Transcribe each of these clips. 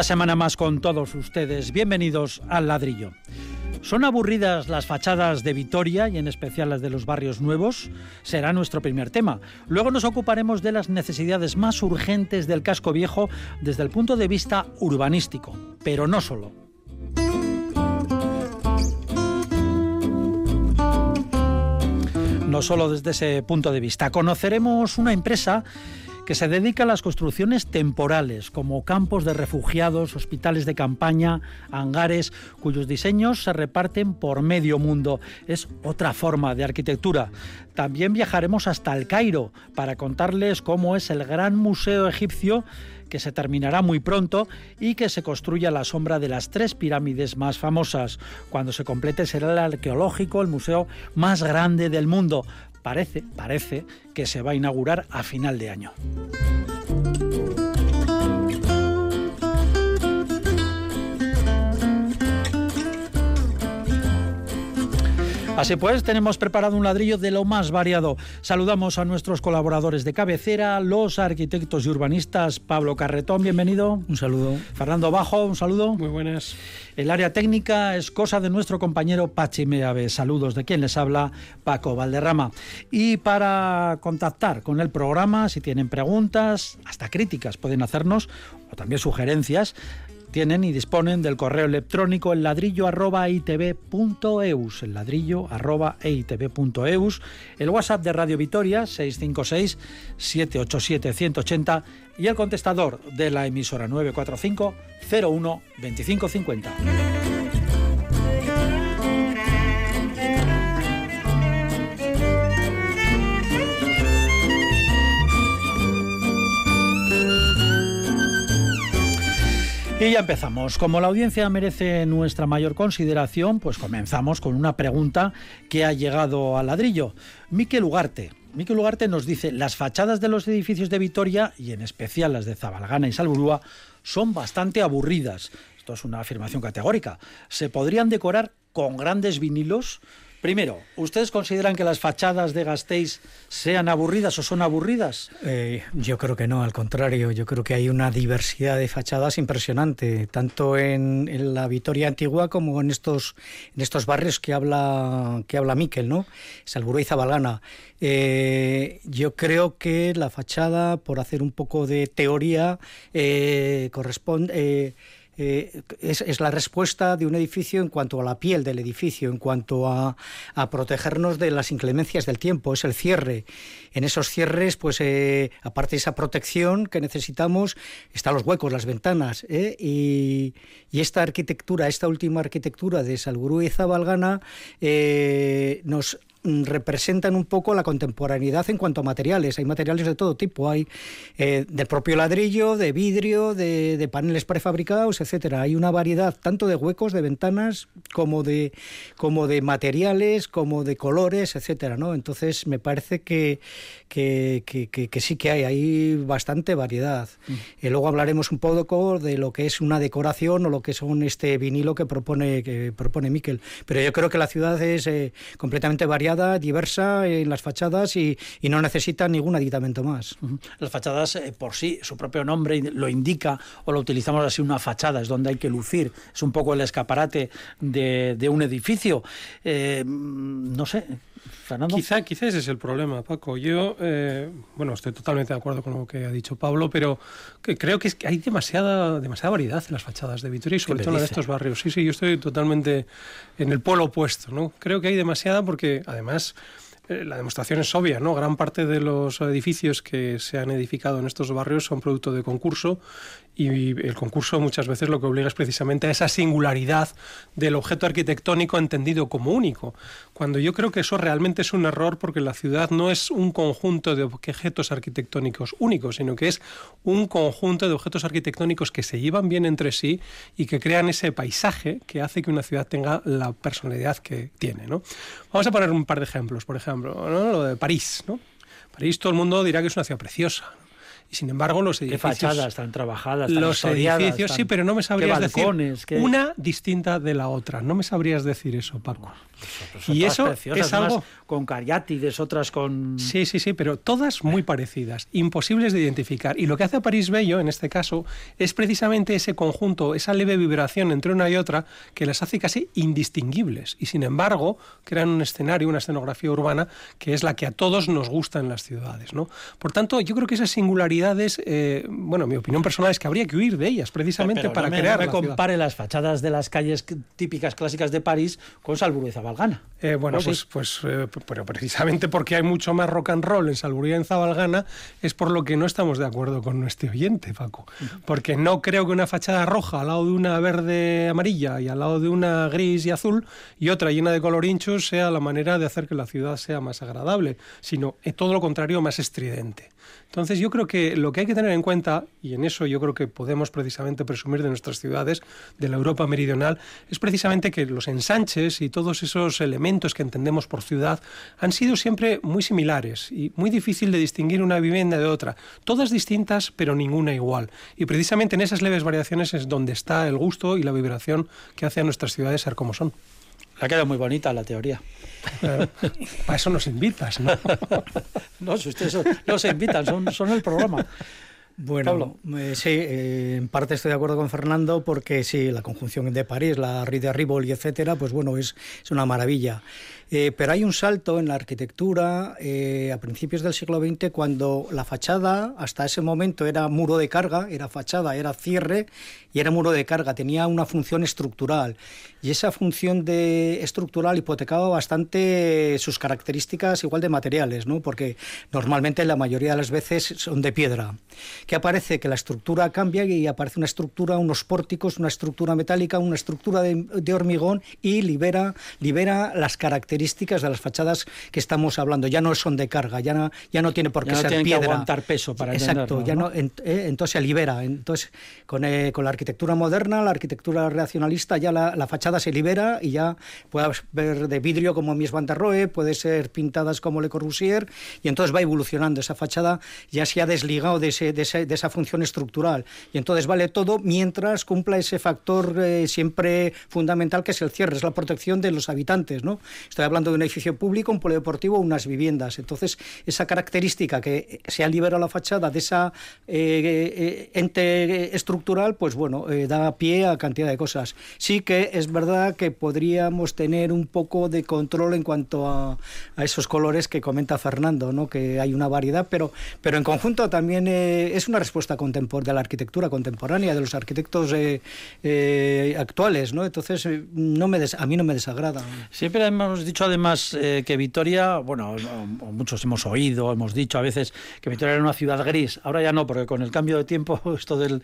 Una semana más con todos ustedes. Bienvenidos al ladrillo. ¿Son aburridas las fachadas de Vitoria y en especial las de los barrios nuevos? Será nuestro primer tema. Luego nos ocuparemos de las necesidades más urgentes del casco viejo desde el punto de vista urbanístico, pero no solo. No solo desde ese punto de vista. Conoceremos una empresa que se dedica a las construcciones temporales, como campos de refugiados, hospitales de campaña, hangares, cuyos diseños se reparten por medio mundo. Es otra forma de arquitectura. También viajaremos hasta el Cairo para contarles cómo es el gran museo egipcio que se terminará muy pronto y que se construye a la sombra de las tres pirámides más famosas. Cuando se complete será el arqueológico, el museo más grande del mundo parece, parece que se va a inaugurar a final de año. Así pues, tenemos preparado un ladrillo de lo más variado. Saludamos a nuestros colaboradores de cabecera, los arquitectos y urbanistas. Pablo Carretón, bienvenido. Un saludo. Fernando Bajo, un saludo. Muy buenas. El área técnica es cosa de nuestro compañero Pachi Meave. Saludos de quien les habla, Paco Valderrama. Y para contactar con el programa, si tienen preguntas, hasta críticas pueden hacernos, o también sugerencias, tienen y disponen del correo electrónico el ladrillo arroba el ladrillo arroba itv.eus, el WhatsApp de Radio Vitoria 656 787 180 y el contestador de la emisora 945 01 2550. Y ya empezamos. Como la audiencia merece nuestra mayor consideración, pues comenzamos con una pregunta que ha llegado al ladrillo. Miquel Ugarte. Miquel Ugarte nos dice, las fachadas de los edificios de Vitoria, y en especial las de Zabalgana y Salburúa, son bastante aburridas. Esto es una afirmación categórica. ¿Se podrían decorar con grandes vinilos? Primero, ¿ustedes consideran que las fachadas de Gasteiz sean aburridas o son aburridas? Eh, yo creo que no, al contrario, yo creo que hay una diversidad de fachadas impresionante, tanto en, la Vitoria antigua como en estos, en estos barrios que habla, que habla Miquel, ¿no? Salburú y Zabalgana. Eh, yo creo que la fachada, por hacer un poco de teoría, eh, corresponde... Eh, eh, es, es, la respuesta de un edificio en cuanto a la piel del edificio, en cuanto a, a protegernos de las inclemencias del tiempo, es el cierre. En esos cierres, pues eh, aparte de esa protección que necesitamos, están los huecos, las ventanas. ¿eh? Y, y, esta arquitectura, esta última arquitectura de Salburú y Zabalgana, nos representan un poco la contemporaneidad en cuanto a materiales. Hay materiales de todo tipo, hay eh, del propio ladrillo, de vidrio, de, de, paneles prefabricados, etcétera. Hay una variedad tanto de huecos, de ventanas, como de, como de materiales, como de colores, etcétera. ¿no? Entonces me parece que, que, que, que sí que hay, hay bastante variedad. Mm. Y luego hablaremos un poco de lo que es una decoración o lo que son este vinilo que propone, que propone Miquel. Pero yo creo que la ciudad es eh, completamente variada diversa en las fachadas y, no necesita ningún aditamento más. Las fachadas eh, por sí, su propio nombre lo indica o lo utilizamos así, una fachada es donde hay que lucir, es un poco el escaparate de, un edificio. Eh, no sé, Fernando. Quizá, quizá ese es el problema, Paco. Yo, eh, bueno, estoy totalmente de acuerdo con lo que ha dicho Pablo, pero que creo que, es que hay demasiada, demasiada variedad en las fachadas de Vitoria y sobre todo en estos barrios. Sí, sí, yo estoy totalmente en el polo opuesto, ¿no? Creo que hay demasiada porque, además, eh, la demostración es obvia, ¿no? Gran parte de los edificios que se han edificado en estos barrios son producto de concurso y el concurso muchas veces lo que obliga es precisamente a esa singularidad del objeto arquitectónico entendido como único, cuando yo creo que eso realmente es un error porque la ciudad no es un conjunto de objetos arquitectónicos únicos, sino que es un conjunto de objetos arquitectónicos que se llevan bien entre sí y que crean ese paisaje que hace que una ciudad tenga la personalidad que tiene. ¿no? Vamos a poner un par de ejemplos, por ejemplo, lo de París. ¿no? París todo el mundo dirá que es una ciudad preciosa, y sin embargo, los edificios. ¿Qué fachadas están trabajadas? los edificios, sí, pero no me sabrías decir una distinta de la otra. No me sabrías decir eso, Paco. Pues y eso es algo con cariátides, otras con Sí, sí, sí, pero todas muy parecidas, imposibles de identificar. Y lo que hace a París Bello en este caso es precisamente ese conjunto, esa leve vibración entre una y otra que las hace casi indistinguibles y sin embargo crean un escenario, una escenografía urbana que es la que a todos nos gusta en las ciudades, ¿no? Por tanto, yo creo que esas eh, bueno, mi opinión personal es que habría que huir de ellas precisamente para crear. No me compare las fachadas de las calles típicas clásicas de París con Salburgueza Zabalgana. Eh, bueno, pues, pues eh, pero precisamente porque hay mucho más rock and roll en Salburía en Zabalgana es por lo que no estamos de acuerdo con nuestro oyente, Paco. Porque no creo que una fachada roja al lado de una verde amarilla y al lado de una gris y azul y otra llena de colorinchos sea la manera de hacer que la ciudad sea más agradable, sino todo lo contrario, más estridente. Entonces yo creo que lo que hay que tener en cuenta, y en eso yo creo que podemos precisamente presumir de nuestras ciudades, de la Europa meridional, es precisamente que los ensanches y todos esos elementos que entendemos por ciudad han sido siempre muy similares y muy difícil de distinguir una vivienda de otra. Todas distintas, pero ninguna igual. Y precisamente en esas leves variaciones es donde está el gusto y la vibración que hace a nuestras ciudades ser como son. Ha quedado muy bonita la teoría. para eso nos invitas, ¿no? no, si ustedes no se invitan, son, son el programa. Bueno, eh, sí, eh, en parte estoy de acuerdo con Fernando porque sí, la conjunción de París, la Rue de Rivoli, etcétera, pues bueno, es, es una maravilla. Eh, pero hay un salto en la arquitectura a principios del siglo XX cuando la fachada hasta ese momento era muro de carga, era fachada, era cierre y era muro de carga, tenía una función estructural y esa función de estructural hipotecaba bastante sus características igual de materiales, ¿no? porque normalmente la mayoría de las veces son de piedra. ¿Qué aparece? Que la estructura cambia y aparece una estructura, unos pórticos, una estructura metálica, una estructura de, hormigón y libera, libera las características de las fachadas que estamos hablando. Ya no son de carga, ya no, ya no tiene por qué ser piedra. Que aguantar peso para Exacto, ya ¿no? Eh, entonces se libera. Entonces, con, eh, con, la arquitectura moderna, la arquitectura reaccionalista, ya la, la fachada se libera y ya puede ver de vidrio como Mies van der Rohe, puede ser pintadas como Le Corbusier y entonces va evolucionando esa fachada, ya se ha desligado de, ese, de, esa función estructural y entonces vale todo mientras cumpla ese factor eh, siempre fundamental que es el cierre, es la protección de los habitantes. ¿no? Estoy hablando de un edificio público, un polideportivo, unas viviendas. Entonces, esa característica que se ha liberado la fachada de esa eh, eh, ente estructural, pues bueno, da pie a cantidad de cosas. Sí que es verdad que podríamos tener un poco de control en cuanto a, esos colores que comenta Fernando, ¿no? que hay una variedad, pero, pero en conjunto también eh, es una respuesta de la arquitectura contemporánea, de los arquitectos eh, eh, actuales. ¿no? Entonces, no me a mí no me desagrada. Siempre hemos dicho además que Vitoria, bueno, muchos hemos oído, hemos dicho a veces que Vitoria era una ciudad gris. Ahora ya no, porque con el cambio de tiempo, esto del,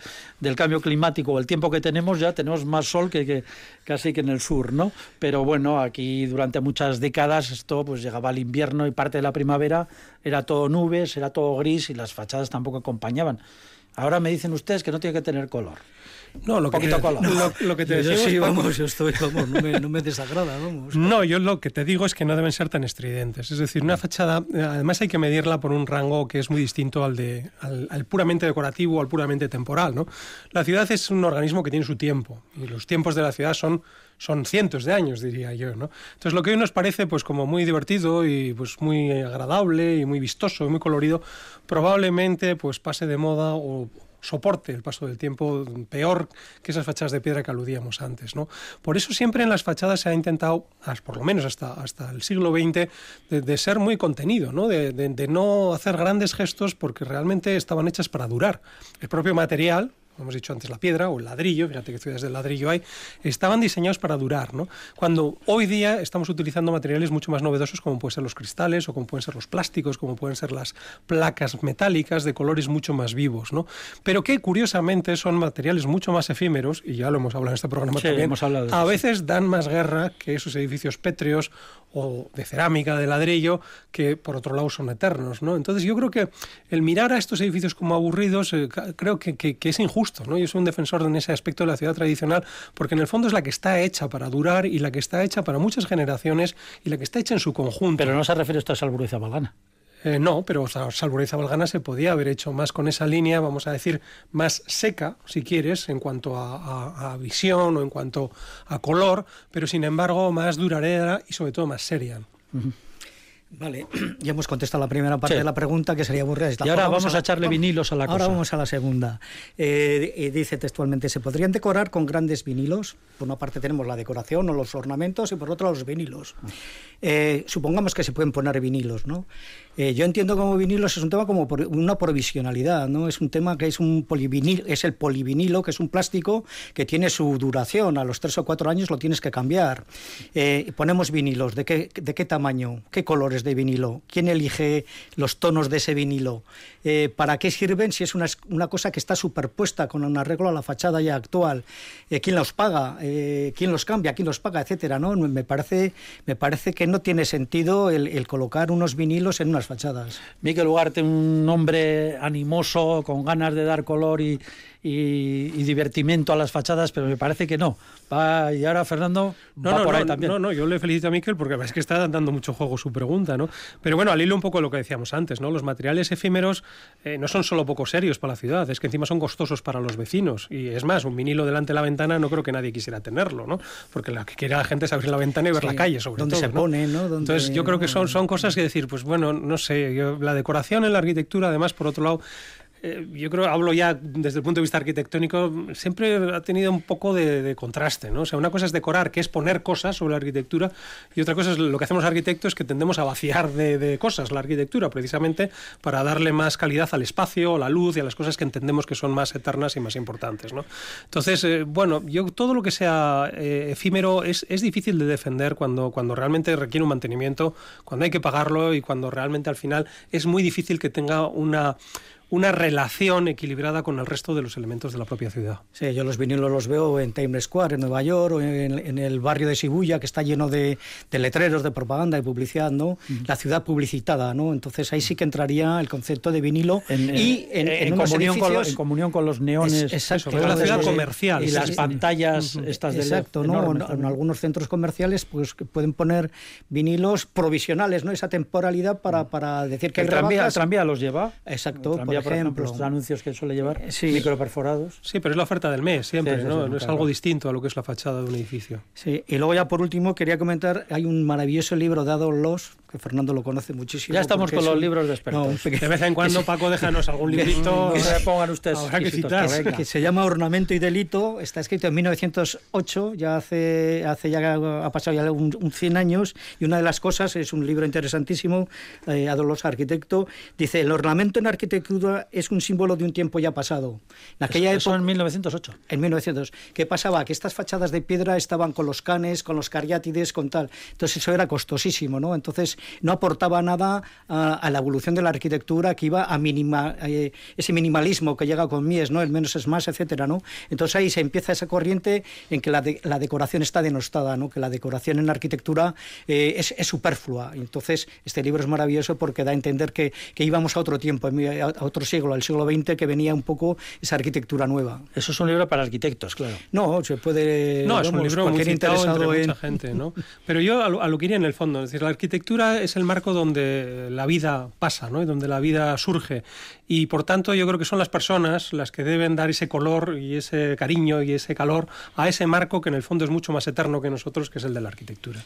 cambio climático, el tiempo que tenemos, ya tenemos más sol que, que casi que en el sur, ¿no? Pero bueno, aquí durante muchas décadas esto pues llegaba al invierno y parte de la primavera era todo nubes, era todo gris y las fachadas tampoco acompañaban. Ahora me dicen ustedes que no tiene que tener color. No, lo que, te, lo, que te yo sí, vamos, yo estoy, vamos, no me, no me, desagrada, vamos. No, yo lo que te digo es que no deben ser tan estridentes. Es decir, una fachada, además hay que medirla por un rango que es muy distinto al, de, al, puramente decorativo o al puramente temporal. ¿no? La ciudad es un organismo que tiene su tiempo y los tiempos de la ciudad son son cientos de años, diría yo, ¿no? Entonces lo que hoy nos parece pues como muy divertido y pues muy agradable y muy vistoso y muy colorido, probablemente pues pase de moda o, soporte el paso del tiempo peor que esas fachadas de piedra que aludíamos antes. ¿no? Por eso siempre en las fachadas se ha intentado, por lo menos hasta, hasta el siglo XX, de, ser muy contenido, ¿no? De, de, no hacer grandes gestos porque realmente estaban hechas para durar. El propio material, hemos dicho antes la piedra o el ladrillo, fíjate que ciudades de ladrillo hay, estaban diseñados para durar, ¿no? Cuando hoy día estamos utilizando materiales mucho más novedosos como pueden ser los cristales o como pueden ser los plásticos, como pueden ser las placas metálicas de colores mucho más vivos, ¿no? Pero que curiosamente son materiales mucho más efímeros, y ya lo hemos hablado en este programa también, hemos hablado a veces dan más guerra que esos edificios pétreos o de cerámica, de ladrillo, que por otro lado son eternos, ¿no? Entonces yo creo que el mirar a estos edificios como aburridos eh, creo que, que, que, es injusto, ¿no? Yo soy un defensor en ese aspecto de la ciudad tradicional porque en el fondo es la que está hecha para durar y la que está hecha para muchas generaciones y la que está hecha en su conjunto. Pero no se refiere esto a Salburiza Balgana. Eh, no, pero Salburiza Balgana se podía haber hecho más con esa línea, vamos a decir, más seca, si quieres, en cuanto a, a, a visión o en cuanto a color, pero sin embargo más duradera y sobre todo más seria. Uh -huh. Vale, ya hemos contestado la primera parte Sí. de la pregunta, que sería aburrida. Y ahora vamos a la- echarle vinilos a la Ahora cosa. vamos a la segunda. Eh, eh, dice textualmente, ¿se podrían decorar con grandes vinilos? Por una parte tenemos la decoración o los ornamentos y por otra los vinilos. Eh, supongamos que se pueden poner vinilos, ¿no? Eh, yo entiendo como vinilos es un tema como una provisionalidad, ¿no? Es un tema que es un polivinil, es el polivinilo, que es un plástico que tiene su duración. A los tres o cuatro años lo tienes que cambiar. Eh, ponemos vinilos, ¿de qué, ¿de qué tamaño? ¿Qué colores de vinilo? ¿Quién elige los tonos de ese vinilo? Eh, ¿Para qué sirven si es una, una cosa que está superpuesta con un arreglo a la fachada ya actual? Eh, ¿Quién los paga? ¿Quién los cambia? ¿Quién los paga? Etcétera, ¿no? Me parece, me parece que no tiene sentido el, el colocar unos vinilos en unas fachadas. Miquel Ugarte, un hombre animoso, con ganas de dar color y, y- y divertimento a las fachadas, pero me parece que no. Va, y ahora Fernando No, va no, por no, ahí también. no, no, yo le felicito a Miquel porque es que está dando mucho juego su pregunta, ¿no? Pero bueno, al hilo un poco de lo que decíamos antes, ¿no? Los materiales efímeros eh, no son solo poco serios para la ciudad, es que encima son costosos para los vecinos. Y es más, un vinilo delante de la ventana no creo que nadie quisiera tenerlo, ¿no? Porque lo que quiere la gente es abrir la ventana y ver Sí, la calle, sobre dónde todo. se pone, ¿no? Dónde- Entonces yo creo que son, son cosas que decir, pues bueno, no sé, yo- la decoración en la arquitectura, además, por otro lado, eh, yo creo, hablo ya desde el punto de vista arquitectónico, siempre ha tenido un poco de, contraste, ¿no? O sea, una cosa es decorar, que es poner cosas sobre la arquitectura, y otra cosa es lo que hacemos arquitectos, que tendemos a vaciar de, de cosas la arquitectura, precisamente para darle más calidad al espacio, a la luz y a las cosas que entendemos que son más eternas y más importantes, ¿no? Entonces, eh, bueno, yo todo lo que sea eh, efímero es, es difícil de defender cuando, cuando realmente requiere un mantenimiento, cuando hay que pagarlo y cuando realmente al final es muy difícil que tenga una una relación equilibrada con el resto de los elementos de la propia ciudad. Sí, yo los vinilos los veo en Times Square, en Nueva York, o en, en el barrio de Shibuya, que está lleno de, de letreros, de propaganda, de publicidad, ¿no? La ciudad publicitada, ¿no? Entonces ahí sí que entraría el concepto de vinilo En, en- y en, en en comunión con, lo- edificios- en comunión con los neones. Es- exacto, Eso, la ciudad comercial. Y las sí. pantallas estas de LED Exacto, ¿no? En, algunos centros comerciales pues que pueden poner vinilos provisionales, ¿no? Esa temporalidad para, para decir que el hay tranvía, el tranvía los lleva. Exacto, El tranvía, por ejemplo. los anuncios que suele llevar, Sí. microperforados. Sí, pero es la oferta del mes siempre, Sí, ¿no? sí, No es claro. algo distinto a lo que es la fachada de un edificio. Sí, y luego ya por último quería comentar, hay un maravilloso libro de Adolf Loss, que Fernando lo conoce muchísimo. Ya estamos con es los un- libros de expertos. no, De vez en cuando, Paco, déjanos algún librito. No se pongan ustedes Habrá que citar. que que se llama Ornamento y Delito, está escrito en 1908, ya hace, hace ya ha pasado ya un, un 100 años, y una de las cosas, es un libro interesantísimo, eh, Adolf Loss, arquitecto, dice, el ornamento en arquitectura es un símbolo de un tiempo ya pasado. En aquella Eso época, en 1908. en 1900. ¿Qué pasaba? Que estas fachadas de piedra estaban con los canes, con los cariátides, con tal. Entonces eso era costosísimo, ¿no? Entonces no aportaba nada a, a la evolución de la arquitectura que iba a minima, eh, ese minimalismo que llega con Mies, ¿no? El menos es más, etcétera, ¿no? Entonces ahí se empieza esa corriente en que la, de- la decoración está denostada, ¿no? Que la decoración en la arquitectura eh, es, es superflua. Entonces este libro es maravilloso porque da a entender que, que íbamos a otro tiempo, a a otro siglo, al siglo XX, que venía un poco esa arquitectura nueva. Eso es un libro para arquitectos, claro. No, se puede. No, es un libro muy citado entre interesado en. mucha gente, ¿no? Pero yo a lo, a lo que iría en el fondo, es decir, la arquitectura es el marco donde la vida pasa, ¿no? Y donde la vida surge. Y por tanto, yo creo que son las personas las que deben dar ese color y ese cariño y ese calor a ese marco que en el fondo es mucho más eterno que nosotros, que es el de la arquitectura.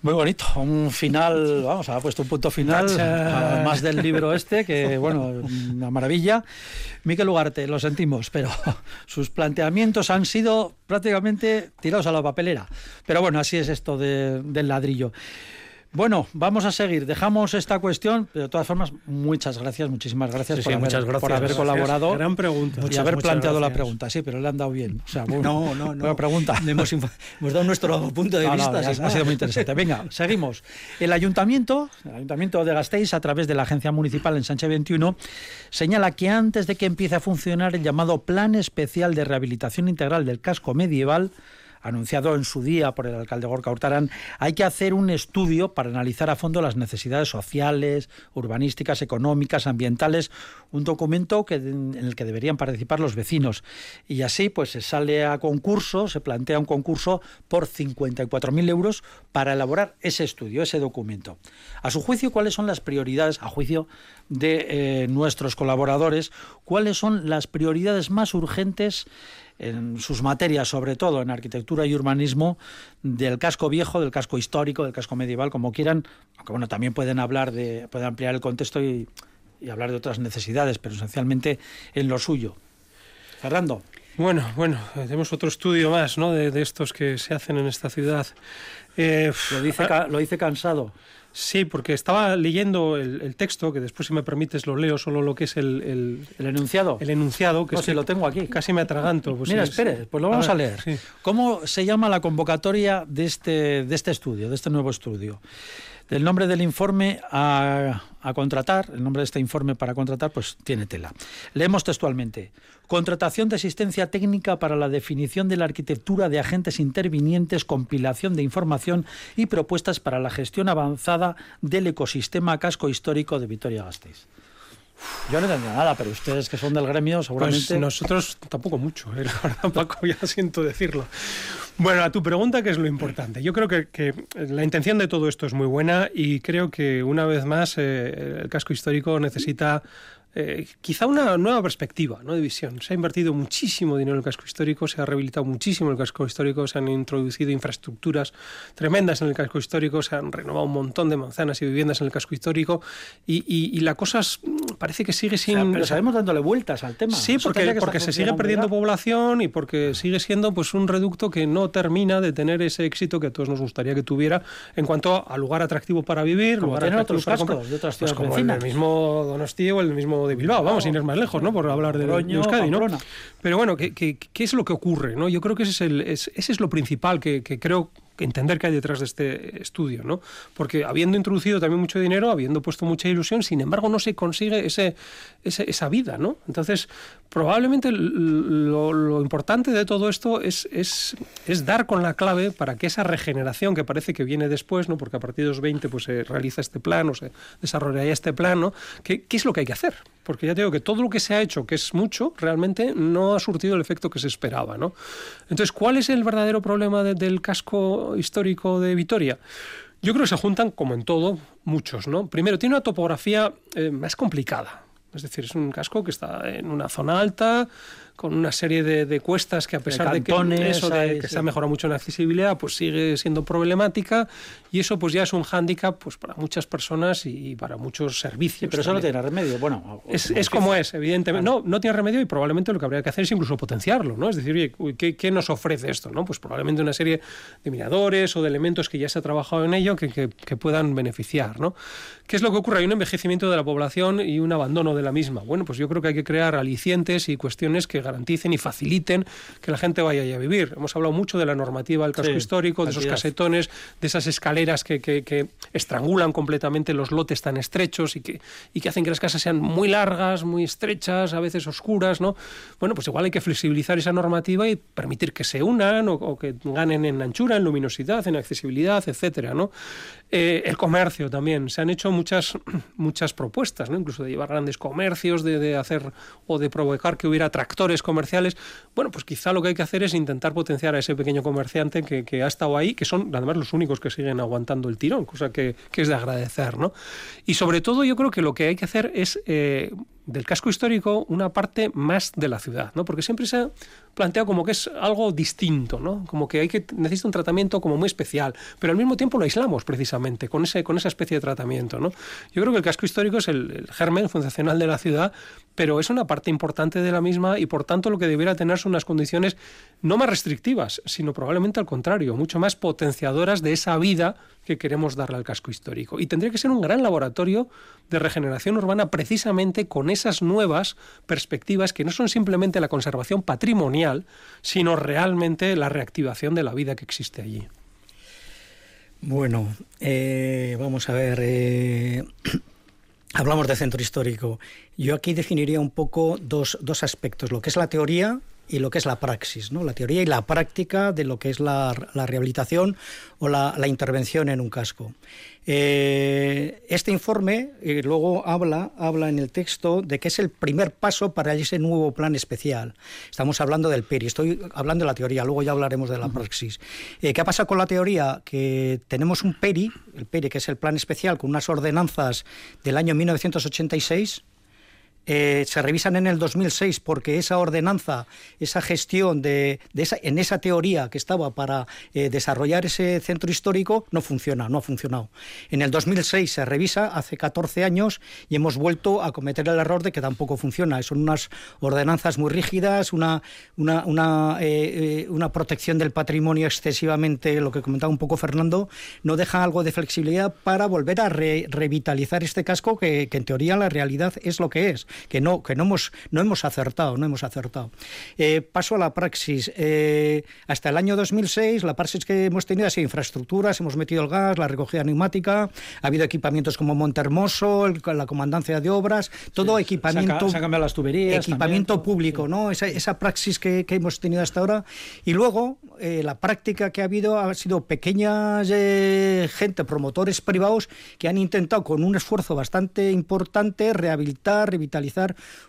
Muy bonito, un final, vamos, ha puesto un punto final, Tacha. además del libro este, que bueno, una maravilla. Miquel Ugarte, lo sentimos, pero sus planteamientos han sido prácticamente tirados a la papelera. Pero bueno, así es esto de- del ladrillo. Bueno, vamos a seguir. Dejamos esta cuestión. De todas formas, muchas gracias, muchísimas gracias, por, haber, muchas gracias. por haber colaborado. Gran pregunta. y haber planteado la pregunta. Sí, pero le han dado bien. O sea, no, no, no. pregunta. Hemos, hemos, dado nuestro punto de vista. ha, sido muy interesante. Venga, seguimos. El ayuntamiento, el ayuntamiento de Gasteiz, a través de la agencia municipal en Sánchez 21, señala que antes de que empiece a funcionar el llamado Plan Especial de Rehabilitación Integral del Casco Medieval, anunciado en su día por el alcalde Gorka Hurtarán, hay que hacer un estudio para analizar a fondo las necesidades sociales, urbanísticas, económicas, ambientales, un documento en el que deberían participar los vecinos. Y así pues se sale a concurso, se plantea un concurso por 54.000 euros para elaborar ese estudio, ese documento. A su juicio, ¿cuáles son las prioridades, a juicio de eh, nuestros colaboradores, cuáles son las prioridades más urgentes en sus materias, sobre todo en arquitectura y urbanismo, del casco viejo, del casco histórico, del casco medieval, como quieran, aunque bueno, también pueden hablar de, pueden ampliar el contexto y, hablar de otras necesidades, pero esencialmente en lo suyo. Fernando. Bueno, bueno, tenemos otro estudio más, ¿no? De, estos que se hacen en esta ciudad. Eh, lo, dice, ah, lo dice cansado. Sí, porque estaba leyendo el, texto, que después, si me permites, lo leo, solo lo que es el... ¿El, enunciado? El enunciado, que pues lo tengo aquí. Casi me atraganto. Pues Mira, espere, pues lo vamos a, leer. ¿Cómo se llama la convocatoria de este, de este estudio, de este nuevo estudio? El nombre del informe a, contratar, el nombre de este informe para contratar, pues tiene tela. Leemos textualmente. Contratación de asistencia técnica para la definición de la arquitectura de agentes intervinientes, compilación de información y propuestas para la gestión avanzada del ecosistema casco histórico de Vitoria-Gasteiz. Yo no entendía nada, pero ustedes que son del gremio seguramente... Pues nosotros tampoco mucho, ¿eh? Paco, ya siento decirlo. Bueno, a tu pregunta, ¿qué es lo importante? Yo creo que, la intención de todo esto es muy buena y creo que una vez más eh, el casco histórico necesita eh, quizá una nueva perspectiva ¿no? de visión. Se ha invertido muchísimo dinero en el casco histórico, se ha rehabilitado muchísimo el casco histórico, se han introducido infraestructuras tremendas en el casco histórico, se han renovado un montón de manzanas y viviendas en el casco histórico y, la cosa parece que sigue sin... pero sabemos dándole vueltas al tema. Sí, porque, porque se sigue perdiendo población y porque sigue siendo pues, un reducto que no termina de tener ese éxito que a todos nos gustaría que tuviera en cuanto a lugar atractivo para vivir, como lugar otros cascos de otras pues como el mismo Donostia o el mismo de Bilbao, vamos, sin ir más lejos, ¿no? Por hablar de, Euskadi, ¿no? Pero bueno, ¿qué, ¿qué, es lo que ocurre? ¿no? Yo creo que ese es, el, ese es lo principal que, que creo entender qué hay detrás de este estudio, ¿no? Porque habiendo introducido también mucho dinero, habiendo puesto mucha ilusión, sin embargo no se consigue ese, esa vida, ¿no? Entonces, probablemente lo, importante de todo esto es, es, dar con la clave para que esa regeneración que parece que viene después, ¿no? Porque a partir de los 20 pues, se realiza este plan o se desarrollaría este plan, ¿no? ¿Qué, ¿Qué es lo que hay que hacer? Porque ya te digo que todo lo que se ha hecho, que es mucho, realmente no ha surtido el efecto que se esperaba, ¿no? Entonces, ¿cuál es el verdadero problema del casco histórico de Vitoria? Yo creo que se juntan, como en todo, muchos. ¿no? Primero, tiene una topografía eh, más complicada. Es decir, es un casco que está en una zona alta, con una serie de, cuestas que a pesar de, que eso de, que se ha mejorado mucho en accesibilidad, pues sigue siendo problemática y eso pues ya es un hándicap pues para muchas personas y para muchos servicios. pero eso no tiene remedio. Bueno, es, como es, evidentemente. No, no tiene remedio y probablemente lo que habría que hacer es incluso potenciarlo, ¿no? Es decir, ¿qué, ¿qué, nos ofrece esto? ¿no? Pues probablemente una serie de miradores o de elementos que ya se ha trabajado en ello que, que, puedan beneficiar, ¿no? ¿Qué es lo que ocurre? Hay un envejecimiento de la población y un abandono de la misma. Bueno, pues yo creo que hay que crear alicientes y cuestiones que garanticen y faciliten que la gente vaya a vivir. Hemos hablado mucho de la normativa del casco histórico, de esos casetones, de esas escaleras que, que, estrangulan completamente los lotes tan estrechos y que, y que hacen que las casas sean muy largas, muy estrechas, a veces oscuras, ¿no? Bueno, pues igual hay que flexibilizar esa normativa y permitir que se unan o, que ganen en anchura, en luminosidad, en accesibilidad, etcétera, ¿no? Eh, el comercio también. Se han hecho muchas, muchas propuestas, ¿no? incluso de llevar grandes comercios, de, hacer o de provocar que hubiera tractores comerciales. Bueno, pues quizá lo que hay que hacer es intentar potenciar a ese pequeño comerciante que, que ha estado ahí, que son además los únicos que siguen aguantando el tirón, cosa que, que es de agradecer. ¿no? Y sobre todo yo creo que lo que hay que hacer es eh, del casco histórico una parte más de la ciudad, ¿no? Porque siempre se ha planteado como que es algo distinto, ¿no? Como que hay que necesita un tratamiento como muy especial, pero al mismo tiempo lo aislamos precisamente con ese con esa especie de tratamiento, ¿no? Yo creo que el casco histórico es el, el germen fundacional de la ciudad, pero es una parte importante de la misma y por tanto lo que debiera tener son unas condiciones no más restrictivas, sino probablemente al contrario, mucho más potenciadoras de esa vida que queremos darle al casco histórico. Y tendría que ser un gran laboratorio de regeneración urbana precisamente con esas nuevas perspectivas que no son simplemente la conservación patrimonial, sino realmente la reactivación de la vida que existe allí. Bueno, eh, vamos a ver. Eh, hablamos de centro histórico. Yo aquí definiría un poco dos, dos aspectos, lo que es la teoría y lo que es la praxis, ¿no? la teoría y la práctica de lo que es la, rehabilitación o la, intervención en un casco. Eh, este informe eh, luego habla, habla en el texto de que es el primer paso para ese nuevo plan especial. Estamos hablando del PERI, estoy hablando de la teoría, luego ya hablaremos de la praxis. Eh, ¿Qué ha pasado con la teoría? Que tenemos un PERI, el PERI que es el plan especial con unas ordenanzas del año 1986 eh, se revisan en el 2006 porque esa ordenanza, esa gestión de, esa, en esa teoría que estaba para eh, desarrollar ese centro histórico no funciona, no ha funcionado. En el 2006 se revisa, hace 14 años, y hemos vuelto a cometer el error de que tampoco funciona. Son unas ordenanzas muy rígidas, una, una, una, eh, una protección del patrimonio excesivamente, lo que comentaba un poco Fernando, no deja algo de flexibilidad para volver a revitalizar este casco que en teoría la realidad es lo que es que no, que no hemos, no hemos acertado, no hemos acertado. Eh, paso a la praxis. Eh, hasta el año 2006, la praxis que hemos tenido ha sido infraestructuras, hemos metido el gas, la recogida neumática, ha habido equipamientos como Montermoso, la comandancia de obras, todo equipamiento. Se, las tuberías. Equipamiento público, ¿no? Esa, esa praxis que, que, hemos tenido hasta ahora. Y luego, eh, la práctica que ha habido ha sido pequeñas gente, promotores privados, que han intentado con un esfuerzo bastante importante rehabilitar, revitalizar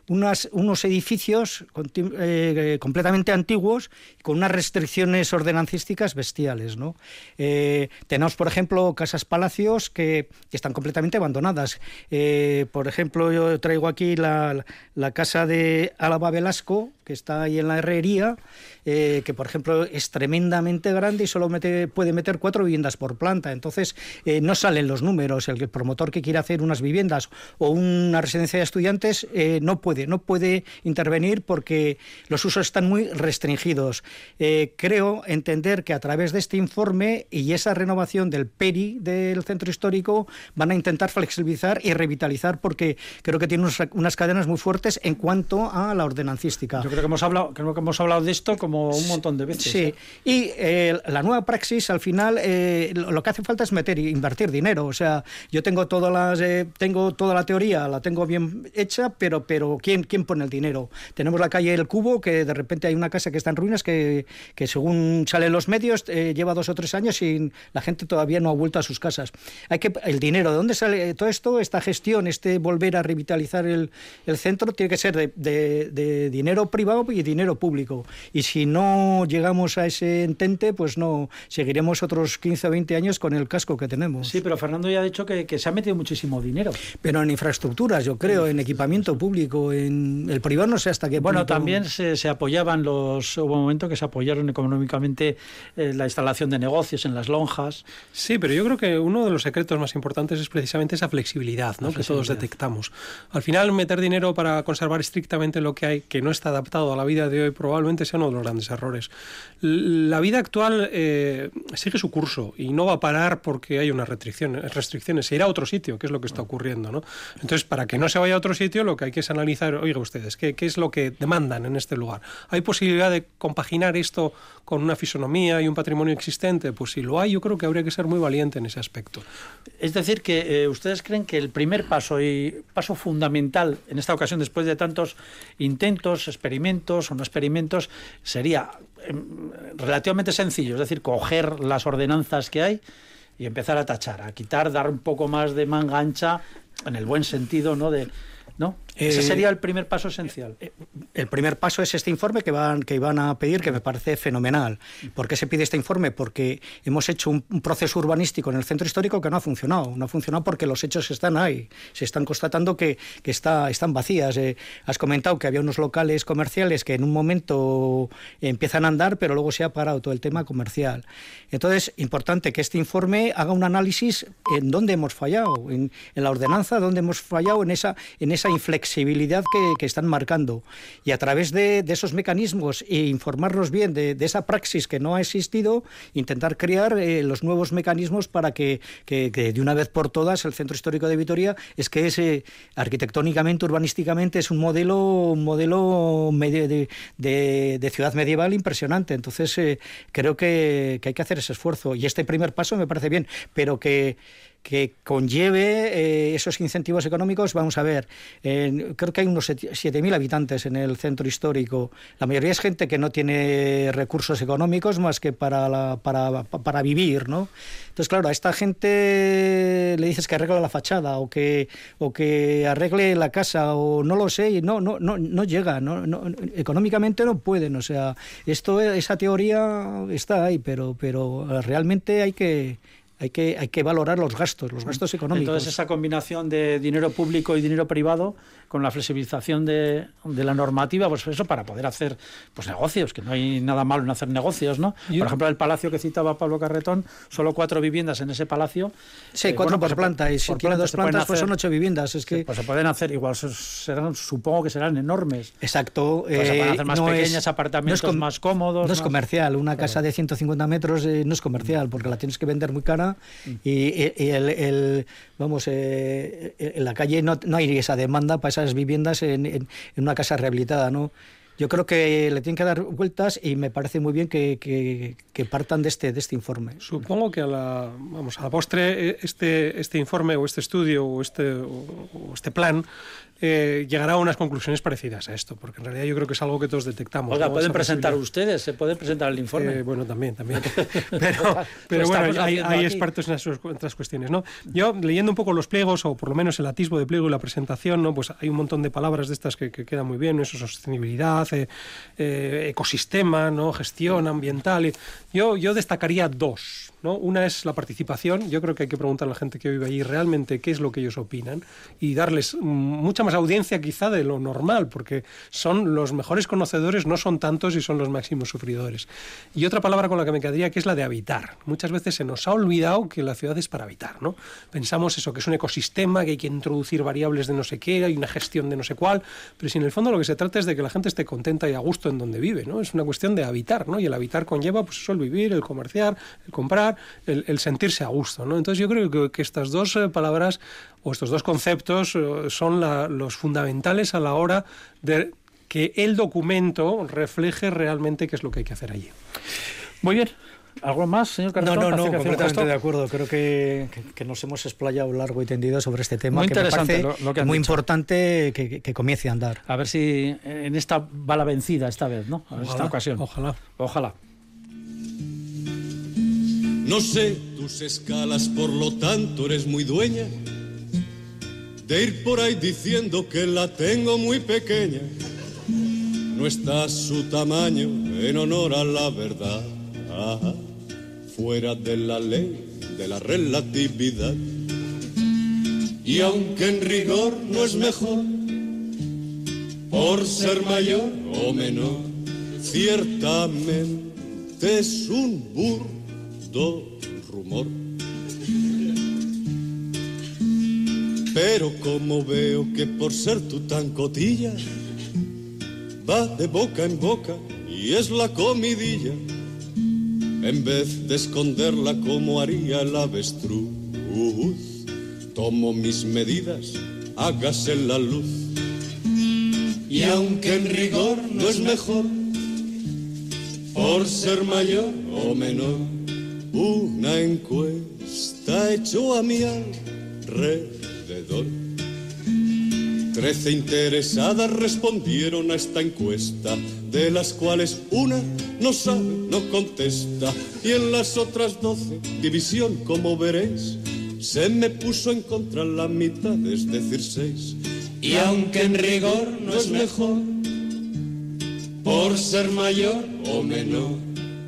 unas, unos edificios eh, completamente antiguos con unas restricciones ordenancísticas bestiales. ¿no? Eh, tenemos, por ejemplo, casas palacios que, están completamente abandonadas. Eh, por ejemplo, yo traigo aquí la, la casa de Álava Velasco, que está ahí en la herrería, eh, que por ejemplo es tremendamente grande y solo puede meter cuatro viviendas por planta. Entonces eh, no salen los números. El, promotor que quiere hacer unas viviendas o una residencia de estudiantes eh, no puede, no puede intervenir porque los usos están muy restringidos. creo entender que a través de este informe y esa renovación del PERI del centro histórico van a intentar flexibilizar y revitalizar porque creo que tiene unas, cadenas muy fuertes en cuanto a la ordenancística que hemos hablado, creo que hemos hablado de esto como un montón de veces. Sí, y eh, la nueva praxis al final eh, lo que hace falta es meter invertir dinero. O sea, yo tengo todas las, eh, tengo toda la teoría, la tengo bien hecha, pero, pero ¿quién, ¿quién pone el dinero? Tenemos la calle El Cubo, que de repente hay una casa que está en ruinas que, que según salen los medios lleva dos o tres años y la gente todavía no ha vuelto a sus casas. Hay que el dinero, ¿de dónde sale todo esto? Esta gestión, este volver a revitalizar el, el centro tiene que ser de, de, de dinero privado y dinero público. Y si no llegamos a ese entente, pues no seguiremos otros 15 o 20 años con el casco que tenemos. Sí, pero Fernando ya ha dicho que, se ha metido muchísimo dinero. Pero en infraestructuras, yo creo, en equipamiento público, en el privado no sé hasta qué Bueno, también se, apoyaban los... Hubo un momento que se apoyaron económicamente eh, la instalación de negocios en las lonjas. Sí, pero yo creo que uno de los secretos más importantes es precisamente esa flexibilidad, ¿no? que todos detectamos. Al final, meter dinero para conservar estrictamente lo que hay, que no está adaptado a la vida de hoy probablemente sea uno de los grandes errores. La vida actual eh, sigue su curso y no va a parar porque hay unas restricciones, restricciones. Se irá a otro sitio, que es lo que está ocurriendo. ¿no? Entonces, para que no se vaya a otro sitio, lo que hay que es analizar, oiga ustedes, ¿qué, qué es lo que demandan en este lugar? ¿Hay posibilidad de compaginar esto con una fisonomía y un patrimonio existente? Pues si lo hay, yo creo que habría que ser muy valiente en ese aspecto. Es decir, que eh, ustedes creen que el primer paso y paso fundamental en esta ocasión, después de tantos intentos, experimentos, o no experimentos, sería em, relativamente sencillo, es decir, coger las ordenanzas que hay y empezar a tachar, a quitar, dar un poco más de manga ancha, en el buen sentido, ¿no? De, ¿no? Ese eh, sería el primer paso esencial. Eh, el primer paso es este informe que van, que iban a pedir, que me parece fenomenal. ¿Por qué se pide este informe? Porque hemos hecho un, proceso urbanístico en el centro histórico que no ha funcionado. No ha funcionado porque los hechos están ahí. Se están constatando que, que está, están vacías. Eh, has comentado que había unos locales comerciales que en un momento empiezan a andar, pero luego se ha parado todo el tema comercial. Entonces, importante que este informe haga un análisis en dónde hemos fallado, en, en la ordenanza, dónde hemos fallado, en esa, en esa inflexión flexibilidad que, están marcando. Y a través de, esos mecanismos e informarnos bien de, esa praxis que no ha existido, intentar crear eh, los nuevos mecanismos para que, de una vez por todas el centro histórico de Vitoria es que es arquitectónicamente, urbanísticamente, es un modelo, un modelo de, ciudad medieval impresionante. Entonces, eh, creo que, que hay que hacer ese esfuerzo. Y este primer paso me parece bien, pero que que conlleve eh, esos incentivos económicos. Vamos a ver, creo que hay unos 7.000 habitantes en el centro histórico. La mayoría es gente que no tiene recursos económicos más que para, para, para, vivir, ¿no? Entonces, claro, a esta gente le dices que arregle la fachada o que, o que arregle la casa o no lo sé, y no, no, no, no llega, no, económicamente no pueden. O sea, esto, esa teoría está ahí, pero, pero realmente hay que hay que, hay que valorar los gastos, los gastos económicos. Entonces, esa combinación de dinero público y dinero privado, con la flexibilización de, de la normativa, pues eso para poder hacer pues negocios, que no hay nada malo en hacer negocios, ¿no? Por ejemplo, el palacio que citaba Pablo Carretón, solo cuatro viviendas en ese palacio. Sí, eh, cuatro por pues planta, y si tiene dos plantas, pues son ocho viviendas. Es que... Pues se pueden hacer, igual serán, supongo que serán enormes. Exacto. Pues se pueden hacer más pequeñas, apartamentos más cómodos. No es comercial, una casa de 150 metros eh, no es comercial, porque la tienes que vender muy cara y, el, vamos, eh, en la calle no, no, hay esa demanda para esas viviendas en, en, una casa rehabilitada, ¿no? Yo creo que le tienen que dar vueltas y me parece muy bien que, que, partan de este, de este informe. Supongo que a la, vamos, a la postre este, este informe o este estudio o este, o este plan eh, llegará a unas conclusiones parecidas a esto, porque en realidad yo creo que es algo que todos detectamos. Oiga, pueden presentar ustedes, se pueden presentar el informe. Eh, bueno, también, también. pero, pero bueno, hay, hay expertos en esas otras cuestiones, ¿no? Yo, leyendo un poco los pliegos, o por lo menos el atisbo de pliego y la presentación, ¿no? Pues hay un montón de palabras de estas que, quedan muy bien, eso, sostenibilidad, eh, ecosistema, ¿no? Gestión ambiental. Yo, yo destacaría dos. ¿No? Una es la participación. Yo creo que hay que preguntar a la gente que vive allí realmente qué es lo que ellos opinan y darles mucha más audiencia quizá de lo normal, porque son los mejores conocedores, no son tantos y son los máximos sufridores. Y otra palabra con la que me quedaría que es la de habitar. Muchas veces se nos ha olvidado que la ciudad es para habitar. ¿no? Pensamos eso, que es un ecosistema, que hay que introducir variables de no sé qué, hay una gestión de no sé cuál, pero si en el fondo lo que se trata es de que la gente esté contenta y a gusto en donde vive. ¿no? Es una cuestión de habitar, ¿no? y el habitar conlleva pues eso, el vivir, el comerciar, el comprar, el, sentirse a gusto. ¿no? Entonces yo creo que, estas dos eh, palabras o estos dos conceptos eh, son los fundamentales a la hora de que el documento refleje realmente qué es lo que hay que hacer allí. Muy bien. ¿Algo más, señor Carretón? No, no, no, completamente de acuerdo. Creo que, nos hemos explayado largo y tendido sobre este tema. Muy interesante lo, que Muy importante que, comience a andar. A ver si en esta va la vencida esta vez, ¿no? En esta ocasión. Ojalá. Ojalá. No sé tus escalas, por lo tanto eres muy dueña de ir por ahí diciendo que la tengo muy pequeña. No está su tamaño en honor a la verdad, fuera de la ley de la relatividad. Y aunque en rigor no es mejor, por ser mayor o menor, ciertamente es un burro rumor. Pero como veo que por ser tú tan cotilla, va de boca en boca y es la comidilla, en vez de esconderla como haría el avestruz, tomo mis medidas, hágase la luz. Y aunque en rigor no es mejor, por ser mayor o menor, una encuesta hecho a mi alrededor. Trece interesadas respondieron a esta encuesta, de las cuales una no sabe, no contesta, y en las otras doce, división como veréis, se me puso en contra la mitad, es decir, seis. Y aunque en rigor no es mejor, por ser mayor o menor,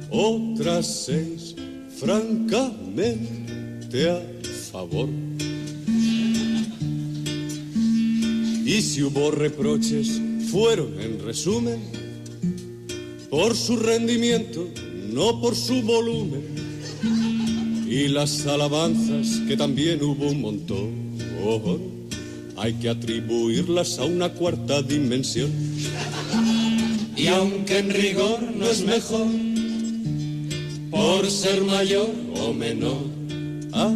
otras seis francamente a favor. Y si hubo reproches, fueron en resumen por su rendimiento, no por su volumen. Y las alabanzas, que también hubo un montón, hay que atribuirlas a una cuarta dimensión. Y aunque en rigor no es mejor, por ser mayor o menor, ah,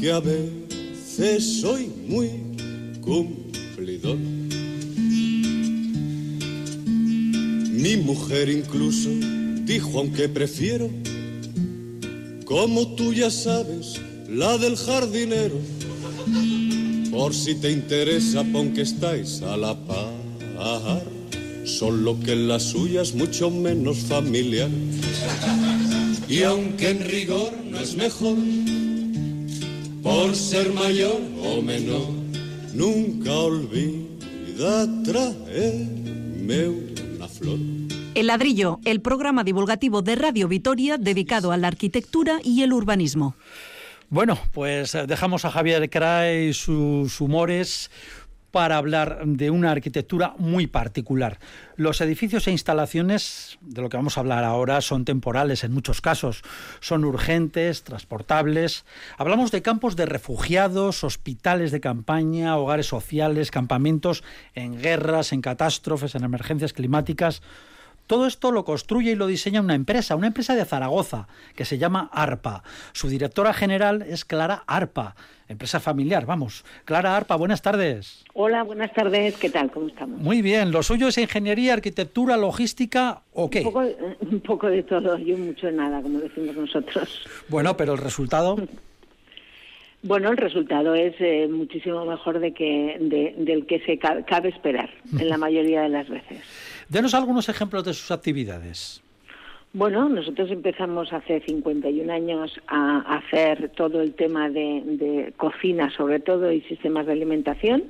que a veces soy muy cumplidor. Mi mujer incluso dijo, aunque prefiero, como tú ya sabes, la del jardinero. Por si te interesa, pon que estáis a la par, solo que la suya es mucho menos familiar. Y aunque en rigor no es mejor, por ser mayor o menor, nunca olvida traerme una flor. El ladrillo, el programa divulgativo de Radio Vitoria dedicado a la arquitectura y el urbanismo. Bueno, pues eh, dejamos a Javier Cray sus humores para hablar de una arquitectura muy particular. Los edificios e instalaciones de lo que vamos a hablar ahora son temporales en muchos casos, son urgentes, transportables. Hablamos de campos de refugiados, hospitales de campaña, hogares sociales, campamentos en guerras, en catástrofes, en emergencias climáticas. Todo esto lo construye y lo diseña una empresa, una empresa de Zaragoza, que se llama ARPA. Su directora general es Clara ARPA, empresa familiar, vamos. Clara ARPA, buenas tardes. Hola, buenas tardes, ¿qué tal? ¿Cómo estamos? Muy bien, ¿lo suyo es ingeniería, arquitectura, logística o qué? Un poco, un poco de todo, yo mucho nada, como decimos nosotros. Bueno, pero el resultado... Bueno, el resultado es eh, muchísimo mejor de que, del que se cabe esperar en la mayoría de las veces. Denos algunos ejemplos de sus actividades. Bueno, nosotros empezamos hace 51 años a hacer todo el tema de, cocina, sobre todo, y sistemas de alimentación.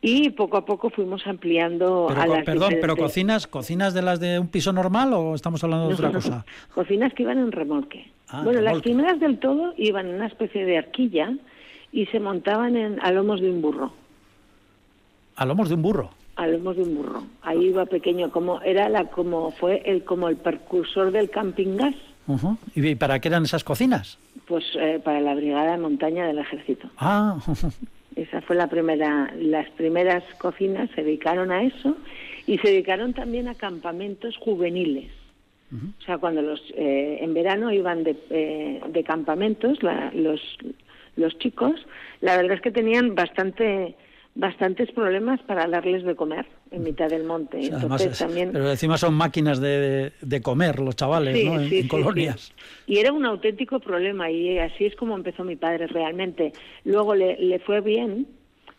Y poco a poco fuimos ampliando a las Perdón, pero cocinas, cocinas de las de un piso normal o estamos hablando de otra cosa? Cocinas que iban en remolque. Ah, bueno, las primeras del todo iban en una especie de arquilla y se montaban en, a lomos de un burro. ¿A lomos de un burro? a lomos de un burro. Ahí iba pequeño, como era la como fue el como el precursor del camping gas. ¿Y para qué eran esas cocinas? Pues eh, para la brigada de montaña del ejército. Ah. Esa fue la primera, las primeras cocinas se dedicaron a eso y se dedicaron también a campamentos juveniles. O sea, cuando los eh, en verano iban de, eh, de campamentos los los chicos, la verdad es que tenían bastante bastantes problemas para darles de comer en mitad del monte. Entonces, también... Pero encima son máquinas de, de comer los chavales, ¿no? En, colonias. Y era un auténtico problema y así es como empezó mi padre realmente. Luego le, le fue bien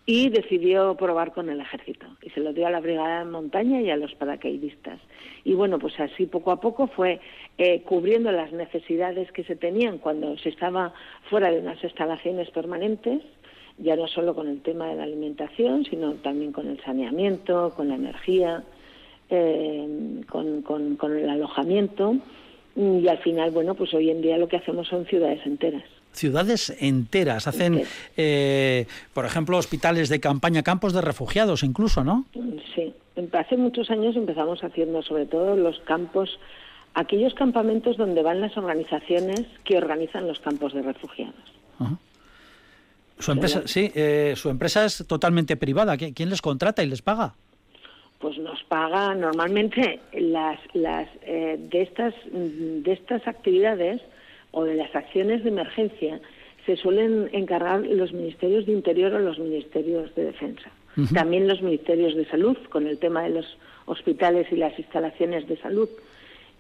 y decidió probar con el ejército y se lo dio a la brigada de montaña y a los paracaidistas. Y bueno, pues así poco a poco fue eh, cubriendo las necesidades que se tenían cuando se estaba fuera de unas instalaciones permanentes ya no solo con el tema de la alimentación, sino también con el saneamiento, con la energía, eh, con, con, el alojamiento. Y al final, bueno, pues hoy en día lo que hacemos son ciudades enteras ciudades enteras. Hacen, eh, por ejemplo, hospitales de campaña, campos de refugiados incluso, ¿no? Sí, hace muchos años empezamos haciendo sobre todo los campos, aquellos campamentos donde van las organizaciones que organizan los campos de refugiados. Su empresa, sí, eh, su empresa es totalmente privada. ¿Quién les contrata y les paga? Pues nos paga normalmente las, las eh, de estas de estas actividades o de las acciones de emergencia se suelen encargar los ministerios de Interior o los ministerios de Defensa. También los ministerios de Salud con el tema de los hospitales y las instalaciones de salud.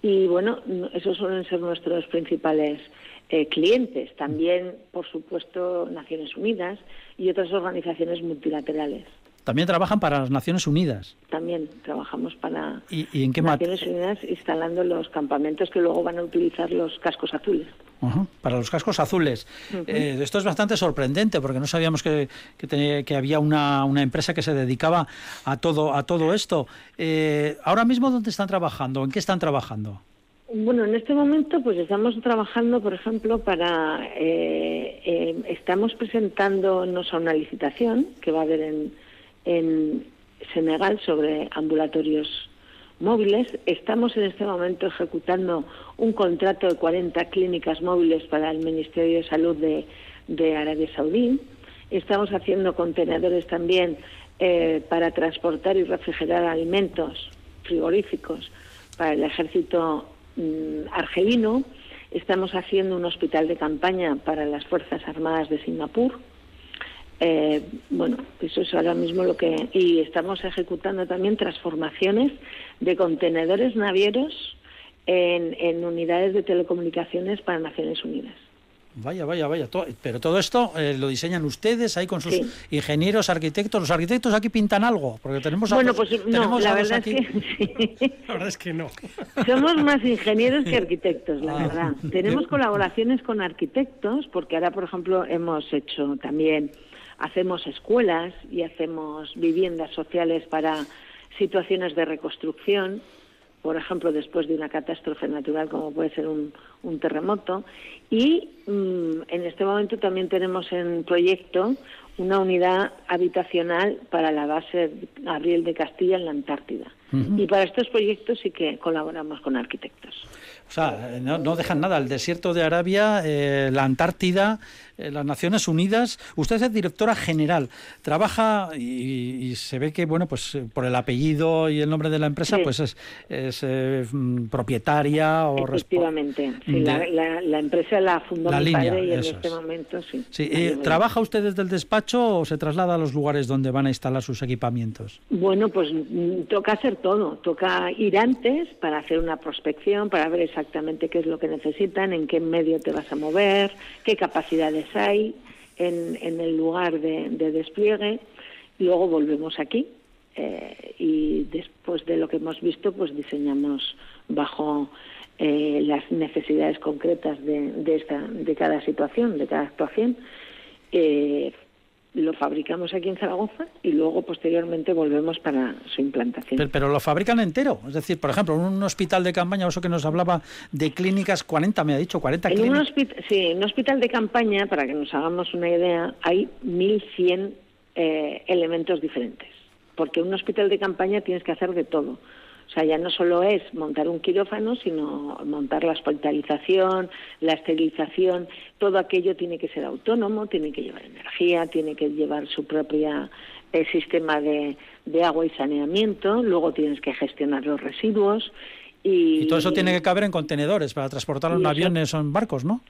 Y bueno, esos suelen ser nuestros principales eh, clientes, también, por supuesto, Naciones Unidas y otras organizaciones multilaterales. También trabajan para las Naciones Unidas. También trabajamos para ¿Y, en qué Naciones Unidas instalando los campamentos que luego van a utilizar los cascos azules. Para los cascos azules. Eh, esto es bastante sorprendente porque no sabíamos que, que, había una, una, empresa que se dedicaba a todo, a todo esto. Eh, ahora mismo, ¿dónde están trabajando? ¿En qué están trabajando? Bueno, en este momento pues estamos trabajando, por ejemplo, para... Eh, eh, estamos presentándonos a una licitación que va a haber en, en Senegal sobre ambulatorios móviles. Estamos en este momento ejecutando un contrato de 40 clínicas móviles para el Ministerio de Salud de, Arabia Saudí. Estamos haciendo contenedores también eh, para transportar y refrigerar alimentos frigoríficos para el ejército mm, argelino. Estamos haciendo un hospital de campaña para las Fuerzas Armadas de Singapur. Eh, bueno, eso es ahora mismo lo que... Y estamos ejecutando también transformaciones de contenedores navieros en unidades de telecomunicaciones para Naciones Unidas. Vaya, vaya, vaya. pero todo esto eh, lo diseñan ustedes ahí con sus ingenieros, arquitectos. ¿Los arquitectos aquí pintan algo? Porque tenemos Bueno, pues no, la verdad, es que, la verdad es que no. Somos más ingenieros que arquitectos, la ah. verdad. Tenemos colaboraciones con arquitectos, porque ahora, por ejemplo, hemos hecho también, hacemos escuelas y hacemos viviendas sociales para situaciones de reconstrucción por ejemplo, después de una catástrofe natural como puede ser un, terremoto. Y mm, en este momento también tenemos en proyecto una unidad habitacional para la base Gabriel de Castilla en la Antártida. Y para estos proyectos sí que colaboramos con arquitectos. O sea, no, dejan nada. El desierto de Arabia, eh, la Antártida, eh, las Naciones Unidas. Usted es directora general. Trabaja y, se ve que, bueno, pues eh, por el apellido y el nombre de la empresa, pues es, es mm, propietaria o Efectivamente. Sí, la, empresa la fundó mi padre y en este momento sí. sí. ¿Trabaja usted desde el despacho o se traslada a los lugares donde van a instalar sus equipamientos? Bueno, pues mm, toca hacer todo. Toca ir antes para hacer una prospección, para ver exactamente qué es lo que necesitan, en qué medio te vas a mover, qué capacidades hay en, el lugar de, despliegue. Luego volvemos aquí eh, y después de lo que hemos visto, pues diseñamos bajo eh, las necesidades concretas de, de, esta, de cada situación, de cada actuación. Eh, lo fabricamos aquí en Zaragoza y luego posteriormente volvemos para su implantación. Pero, lo fabrican entero, es decir, por ejemplo, un hospital de campaña, eso que nos hablaba de clínicas, 40 me ha dicho, 40 en Un sí, en un hospital de campaña, para que nos hagamos una idea, hay 1.100 eh, elementos diferentes, porque un hospital de campaña tienes que hacer de todo. O sea, ya no solo es montar un quirófano, sino montar la hospitalización, la esterilización, todo aquello tiene que ser autónomo, tiene que llevar energía, tiene que llevar su propio eh, sistema de, agua y saneamiento, luego tienes que gestionar los residuos. Y, todo eso tiene que caber en contenedores para transportarlo en aviones o en barcos, ¿no?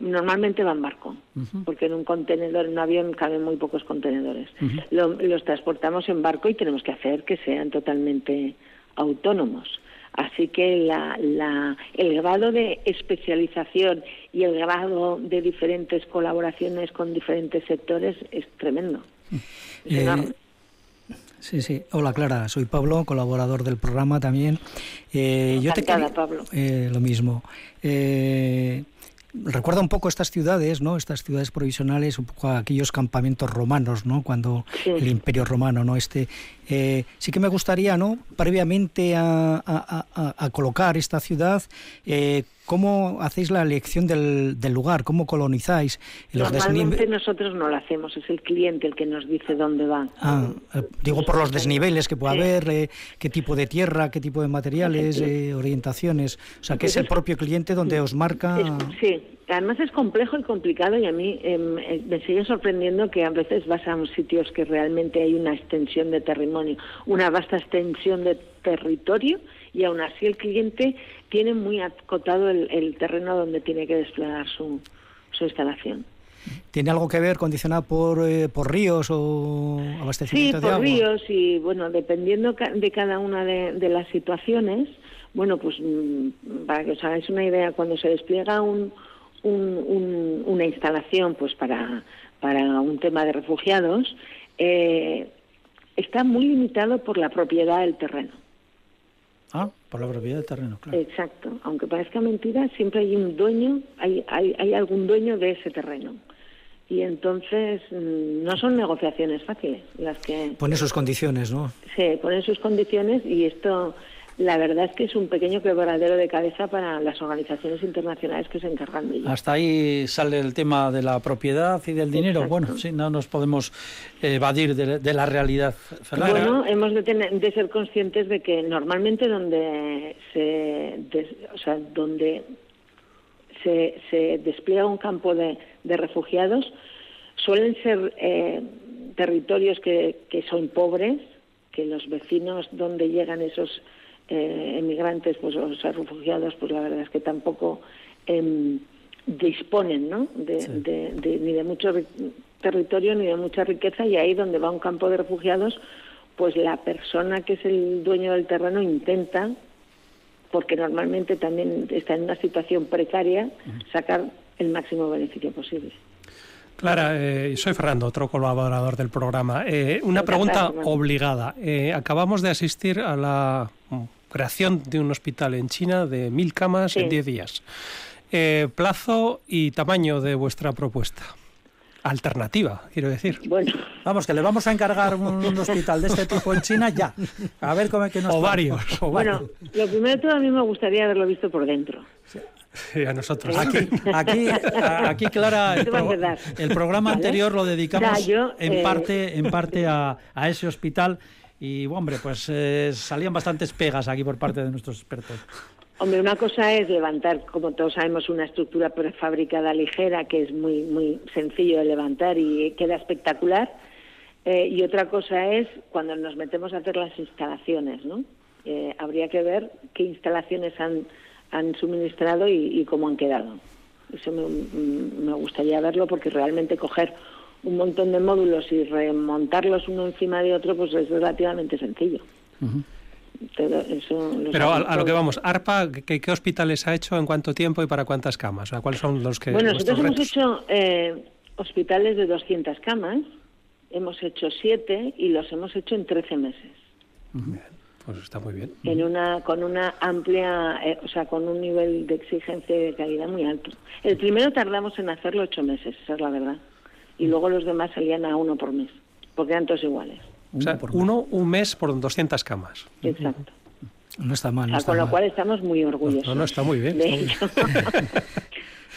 Normalmente va en barco, porque en un contenedor, en un avión caben muy pocos contenedores. los transportamos en barco y tenemos que hacer que sean totalmente autónomos. Así que la, la, el grado de especialización y el grado de diferentes colaboraciones con diferentes sectores es tremendo. Eh, sí, sí. Hola Clara, soy Pablo, colaborador del programa también. Eh, yo te Pablo. Eh, lo mismo. Recuerda un poco estas ciudades, ¿no? Estas ciudades provisionales, un poco aquellos campamentos romanos, ¿no? Cuando el Imperio Romano, ¿no? Este, eh, sí que me gustaría, ¿no? Previamente a, a, colocar esta ciudad, eh, ¿Cómo hacéis la elección del, lugar? ¿Cómo colonizáis? Los Normalmente nosotros no lo hacemos, es el cliente el que nos dice dónde va. Ah, eh, digo por los desniveles que puede haber, eh, qué tipo de tierra, qué tipo de materiales, eh, orientaciones. O sea, que es el propio cliente donde os marca... sí, además es complejo y complicado y a mí em, me sigue sorprendiendo que a veces vas a sitios que realmente hay una extensión de una vasta extensión de territorio y aún así el cliente tiene muy acotado el, terreno donde tiene que desplegar su, su instalación. ¿Tiene algo que ver condicionado por, eh, por ríos o abastecimiento de agua? Sí, por ríos y, bueno, dependiendo de cada una de, las situaciones, bueno, pues mm, para que os hagáis una idea, cuando se despliega un, un, una instalación pues para, para un tema de refugiados, eh, está muy limitado por la propiedad del terreno. Ah, por la propiedad del terreno, claro. Exacto. Aunque parezca mentira, siempre hay un dueño, hay, hay, hay algún dueño de ese terreno. Y entonces mm, no son negociaciones fáciles las que... Ponen sus condiciones, ¿no? Sí, ponen sus condiciones y esto la verdad es que es un pequeño quebradero de cabeza para las organizaciones internacionales que se encargan de ello. Hasta ahí sale el tema de la propiedad y del dinero. Bueno, sí, no nos podemos evadir de, la realidad. Bueno, hemos de, tener, de ser conscientes de que normalmente donde se, o sea, donde se, se despliega un campo de, de refugiados suelen ser eh, territorios que, que son pobres, que los vecinos donde llegan esos eh, emigrantes, pues los refugiados, pues la verdad es que tampoco em, disponen, ¿no? De, ni de mucho territorio ni de mucha riqueza y ahí donde va un campo de refugiados, pues la persona que es el dueño del terreno intenta, porque normalmente también está en una situación precaria, sacar el máximo beneficio posible. Clara, eh, soy Fernando, otro colaborador del programa. Eh, una pregunta obligada. Eh, acabamos de asistir a la creación de un hospital en China de mil camas en diez días. plazo y tamaño de vuestra propuesta. Alternativa, quiero decir. Bueno, vamos, que le vamos a encargar un, hospital de este tipo en China ya. A ver cómo es que nos. O varios. Bueno, lo primero de todo, a mí me gustaría haberlo visto por dentro. Sí, a nosotros. Aquí, aquí, aquí Clara, el, programa anterior lo dedicamos en eh, parte, en parte a, ese hospital y, hombre, pues eh, salían bastantes pegas aquí por parte de nuestros expertos. Hombre, una cosa es levantar, como todos sabemos, una estructura prefabricada ligera que es muy muy sencillo de levantar y queda espectacular. Eh, y otra cosa es cuando nos metemos a hacer las instalaciones, ¿no? habría que ver qué instalaciones han han suministrado y, cómo han quedado. Eso me, gustaría verlo porque realmente coger un montón de módulos y remontarlos uno encima de otro pues es relativamente sencillo. Pero a, lo que vamos, ARPA, ¿qué, hospitales ha hecho en cuánto tiempo y para cuántas camas? ¿Cuáles son los que Bueno, nosotros hemos hecho eh, hospitales de 200 camas, hemos hecho 7 y los hemos hecho en 13 meses. Pues está muy bien. En una, con una amplia, eh, o sea, con un nivel de exigencia y de calidad muy alto. El primero tardamos en hacerlo ocho meses, esa es la verdad. Y luego los demás salían a uno por mes, porque eran todos iguales. O sea, uno un mes por 200 camas. Exacto. No está mal. con lo cual estamos muy orgullosos. No, no, está muy bien.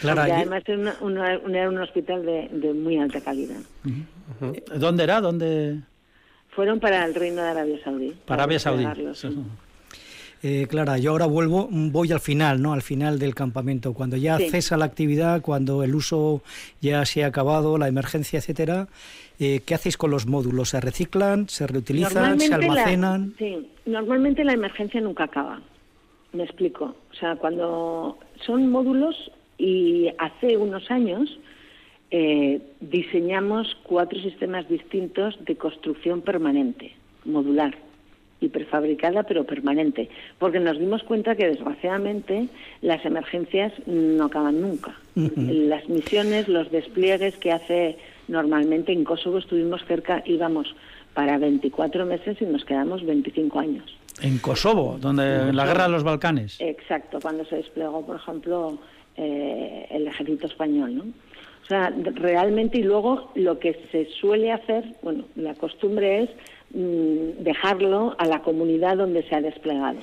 claro, además era, un hospital de, muy alta calidad. ¿Dónde era? ¿Dónde...? Fueron para el Reino de Arabia Saudí. Para, Arabia Saudí. Eh, Clara, yo ahora vuelvo, voy al final, ¿no? Al final del campamento, cuando ya cesa la actividad, cuando el uso ya se ha acabado, la emergencia, etcétera. Eh, ¿Qué hacéis con los módulos? ¿Se reciclan, se reutilizan, se almacenan? sí, normalmente la emergencia nunca acaba. Me explico. O sea, cuando son módulos y hace unos años eh, diseñamos cuatro sistemas distintos de construcción permanente, modular y prefabricada, pero permanente, porque nos dimos cuenta que desgraciadamente las emergencias no acaban nunca. Las misiones, los despliegues que hace normalmente en Kosovo estuvimos cerca, íbamos para 24 meses y nos quedamos 25 años. En Kosovo, donde en la guerra de los Balcanes. Exacto, cuando se desplegó, por ejemplo, eh, el ejército español, ¿no? O sea, realmente y luego lo que se suele hacer, bueno, la costumbre es dejarlo a la comunidad donde se ha desplegado.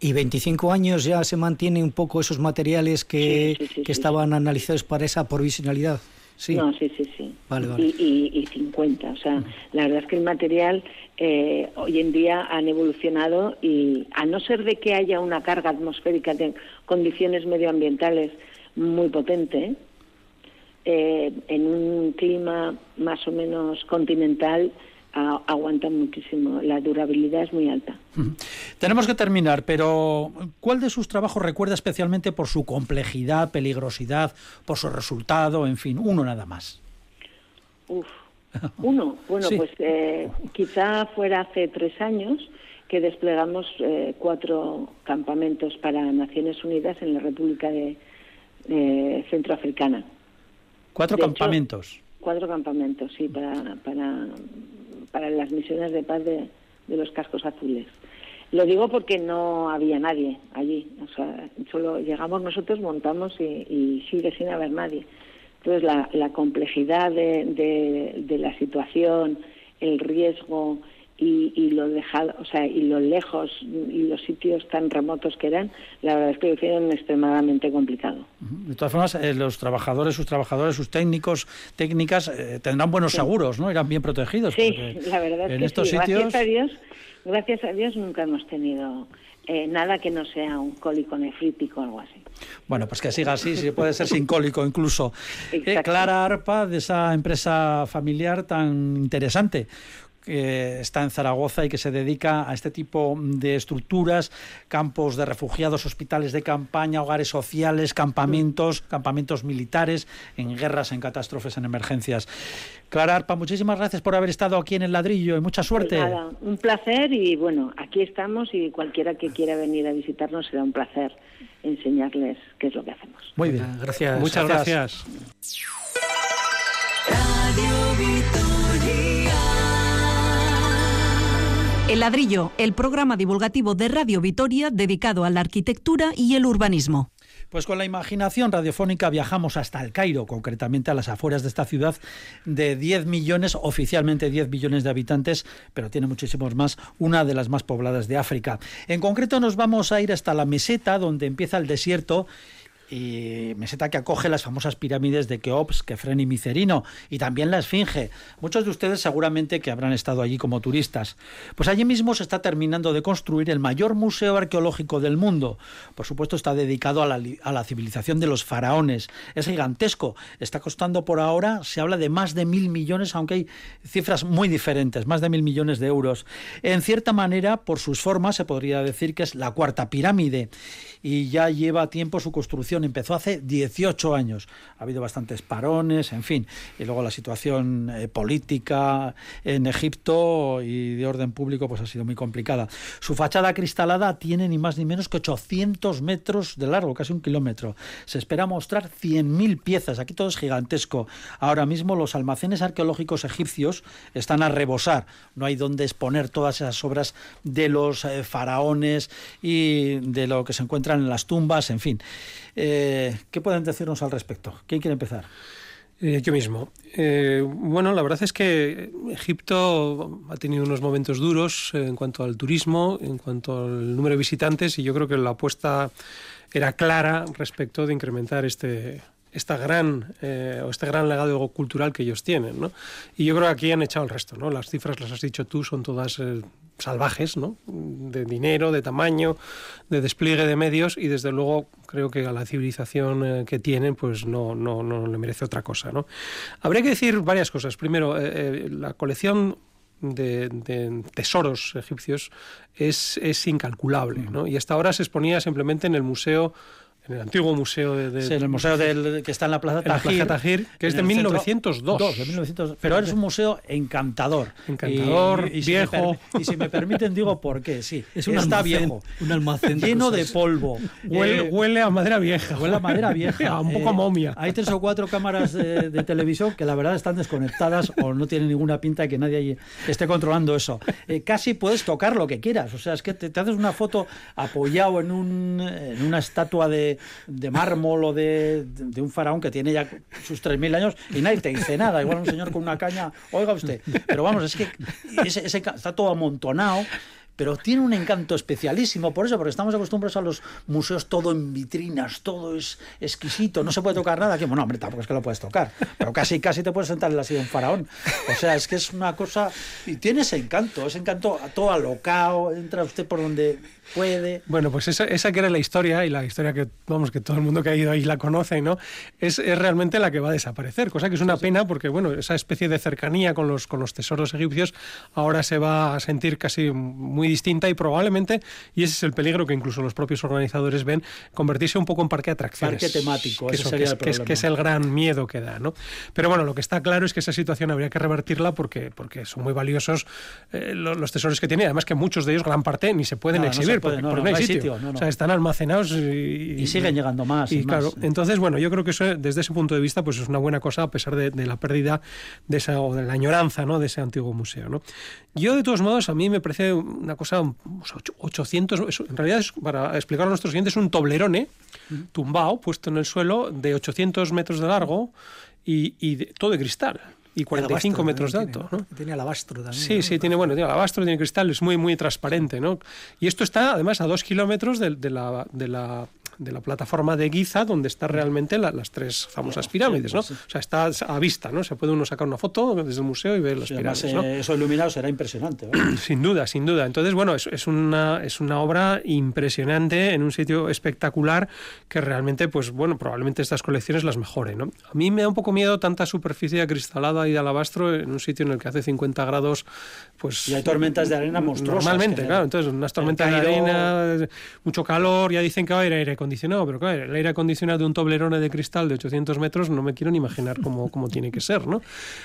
¿Y 25 años ya se mantiene un poco esos materiales que, que estaban analizados para esa provisionalidad? Sí. No, sí, sí, sí. Vale, vale. Y, y, 50. O sea, la verdad es que el material eh, hoy en día han evolucionado y a no ser de que haya una carga atmosférica de condiciones medioambientales muy potente, eh, en un clima más o menos continental aguantan muchísimo. La durabilidad es muy alta. Tenemos que terminar, pero ¿cuál de sus trabajos recuerda especialmente por su complejidad, peligrosidad, por su resultado, en fin, uno nada más? Uf, uno. Bueno, pues eh, quizá fuera hace tres años que desplegamos eh, cuatro campamentos para Naciones Unidas en la República de Centroafricana. Cuatro campamentos. cuatro campamentos, sí, para, para, para las misiones de paz de, los cascos azules. Lo digo porque no había nadie allí. O sea, solo llegamos nosotros, montamos y, sigue sin haber nadie. Entonces, la, la complejidad de, de la situación, el riesgo, y, lo dejado, o sea, y lo lejos y los sitios tan remotos que eran, la verdad es que lo hicieron extremadamente complicado. De todas formas, eh, los trabajadores, sus trabajadores, sus técnicos, técnicas, eh, tendrán buenos seguros, ¿no? Irán bien protegidos. Sí, la verdad es que estos Sitios... Gracias a Dios, gracias a Dios nunca hemos tenido eh, nada que no sea un cólico nefrítico o algo así. Bueno, pues que siga así, si puede ser sin cólico incluso. Eh, Clara Arpa, de esa empresa familiar tan interesante que está en Zaragoza y que se dedica a este tipo de estructuras, campos de refugiados, hospitales de campaña, hogares sociales, campamentos, campamentos militares, en guerras, en catástrofes, en emergencias. Clara Arpa, muchísimas gracias por haber estado aquí en el ladrillo y mucha pues suerte. nada, un placer y bueno, aquí estamos y cualquiera que quiera venir a visitarnos será un placer enseñarles qué es lo que hacemos. Muy bien, gracias. Muchas gracias. El ladrillo, el programa divulgativo de Radio Vitoria dedicado a la arquitectura y el urbanismo. Pues con la imaginación radiofónica viajamos hasta el Cairo, concretamente a las afueras de esta ciudad de 10 millones, oficialmente 10 millones de habitantes, pero tiene muchísimos más, una de las más pobladas de África. En concreto nos vamos a ir hasta la meseta donde empieza el desierto y meseta que acoge las famosas pirámides de Keops, Kefren y Micerino, y también la Esfinge. Muchos de ustedes seguramente que habrán estado allí como turistas. Pues allí mismo se está terminando de construir el mayor museo arqueológico del mundo. Por supuesto está dedicado a la, a la civilización de los faraones. Es gigantesco. Está costando por ahora, se habla de más de mil millones, aunque hay cifras muy diferentes, más de mil millones de euros. En cierta manera, por sus formas, se podría decir que es la cuarta pirámide y ya lleva tiempo su construcción. Empezó hace 18 años. Ha habido bastantes parones, en fin. Y luego la situación eh, política en Egipto y de orden público pues ha sido muy complicada. Su fachada cristalada tiene ni más ni menos que 800 metros de largo, casi un kilómetro. Se espera mostrar 100.000 piezas. Aquí todo es gigantesco. Ahora mismo los almacenes arqueológicos egipcios están a rebosar. No hay donde exponer todas esas obras de los eh, faraones y de lo que se encuentra en las tumbas, en fin. Eh, ¿Qué pueden decirnos al respecto? ¿Quién quiere empezar? Eh, yo mismo. Eh, bueno, la verdad es que Egipto ha tenido unos momentos duros en cuanto al turismo, en cuanto al número de visitantes, y yo creo que la apuesta era clara respecto de incrementar este, esta gran, o este gran legado cultural que ellos tienen. ¿no? Y yo creo que aquí han echado el resto. ¿no? Las cifras, las has dicho tú, son todas salvajes, ¿no? de dinero, de tamaño, de despliegue de medios y desde luego creo que a la civilización eh, que tienen pues no, no, no le merece otra cosa. ¿no? Habría que decir varias cosas. Primero, eh, eh, la colección de, tesoros egipcios es, es incalculable ¿no? y hasta ahora se exponía simplemente en el Museo en el antiguo museo de, sí, en el museo del, que está en la Plaza Tahir, que es de 1902. pero es un museo encantador. Encantador, viejo. y si me permiten digo por qué, sí. Es un está viejo. Un almacén lleno de polvo. Huele, eh, huele, a madera vieja. Huele a madera vieja. un poco a momia. Hay tres o cuatro cámaras de, televisión que la verdad están desconectadas o no tienen ninguna pinta de que nadie esté controlando eso. Eh, casi puedes tocar lo que quieras. O sea, es que te, te haces una foto apoyado en, un, en una estatua de de, mármol o de, un faraón que tiene ya sus 3.000 años y nadie te dice nada. Igual un señor con una caña, oiga usted. Pero vamos, es que está todo amontonado pero tiene un encanto especialísimo por eso, porque estamos acostumbrados a los museos todo en vitrinas, todo es exquisito, no se puede tocar nada. Que, bueno, hombre, tampoco es que lo puedes tocar, pero casi, casi te puedes sentar en la silla de un faraón. O sea, es que es una cosa. Y tiene ese encanto, ese encanto todo alocado, entra usted por donde puede. Bueno, pues esa, esa, que era la historia, y la historia que, vamos, que todo el mundo que ha ido ahí la conoce, ¿no? Es, es realmente la que va a desaparecer, cosa que es una pena porque, bueno, esa especie de cercanía con los, con los tesoros egipcios ahora se va a sentir casi muy distinta y probablemente, y ese es el peligro que incluso los propios organizadores ven, convertirse un poco en parque de atracciones. Parque temático, que, sería es, que, es, el gran miedo que da, ¿no? Pero bueno, lo que está claro es que esa situación habría que revertirla porque, porque son muy valiosos eh, los, tesoros que tiene, además que muchos de ellos, gran parte, ni se pueden exhibir porque, no, hay sitio. o sea, están almacenados y, y siguen llegando más. Y, claro, entonces, bueno, yo creo que eso, desde ese punto de vista, pues es una buena cosa a pesar de, la pérdida de esa, o de la añoranza ¿no? de ese antiguo museo. ¿no? Yo, de todos modos, a mí me parece una cosa, 800, en realidad, es, para explicar a nuestros clientes, un toblerone tumbado, puesto en el suelo, de 800 metros de largo y, y todo de cristal y 45 metros de alto. Tiene, ¿no? tiene alabastro también. Sí, sí, tiene, bueno, tiene alabastro, tiene cristal, es muy, muy transparente. ¿no? Y esto está además a dos kilómetros de, la, de la de la plataforma de Giza, donde están realmente las tres famosas pirámides, ¿no? O sea, está a vista, ¿no? Se puede uno sacar una foto desde el museo y ver las pirámides, eh, Eso iluminado será impresionante. sin duda, sin duda. Entonces, bueno, es, es, una, es una obra impresionante en un sitio espectacular que realmente, pues bueno, probablemente estas colecciones las mejore, ¿no? A mí me da un poco miedo tanta superficie acristalada y de alabastro en un sitio en el que hace 50 grados, pues... Y hay tormentas de arena monstruosas. Normalmente, claro. Entonces, unas tormentas de arena, mucho calor, ya dicen que va a haber aire acondicionado, pero claro, el aire acondicionado de un toblerone de cristal de 800 metros no me quiero ni imaginar cómo, cómo tiene que ser, ¿no?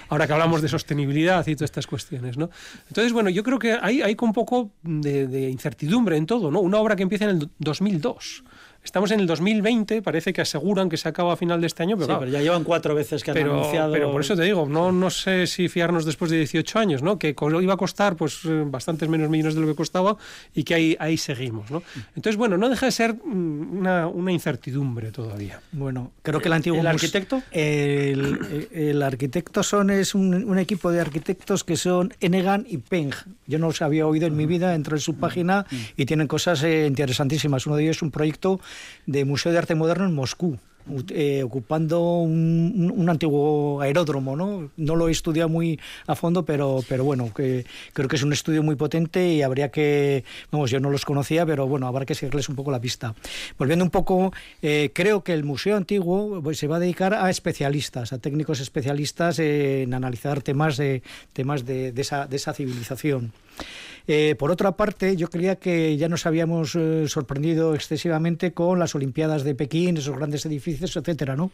Ahora que hablamos de sostenibilidad y todas estas cuestiones, ¿no? Entonces, bueno, yo creo que hay, hay un poco de, de incertidumbre en todo, ¿no? Una obra que empieza en el 2002 Estamos en el 2020, parece que aseguran que se acaba a final de este año, pero, ya llevan cuatro veces que han anunciado. Pero por eso te digo, no, no sé si fiarnos después de 18 años, ¿no? Que iba a costar pues eh, bastantes menos millones de lo que costaba y que ahí, ahí seguimos, ¿no? Entonces, bueno, no deja de ser mm, una, una incertidumbre todavía. Bueno, creo que el antiguo... ¿El arquitecto? El, arquitecto son, es un, equipo de arquitectos que son Enegan y Peng. Yo no los había oído en mi vida, entré en su página y tienen cosas eh, interesantísimas. Uno de ellos es un proyecto de Museo de Arte Moderno en Moscú. Eh, ocupando un, antiguo aeródromo, ¿no? No lo he estudiado muy a fondo, pero, pero bueno, que creo que es un estudio muy potente y habría que, vamos, yo no los conocía, pero bueno, habrá que seguirles un poco la pista. Volviendo un poco, eh, creo que el Museo Antiguo pues, se va a dedicar a especialistas, a técnicos especialistas en analizar temas de, temas de, esa, de esa civilización. Eh, por otra parte, yo creía que ya nos habíamos eh, sorprendido excesivamente con las Olimpiadas de Pekín, esos grandes edificios, etcétera, ¿no?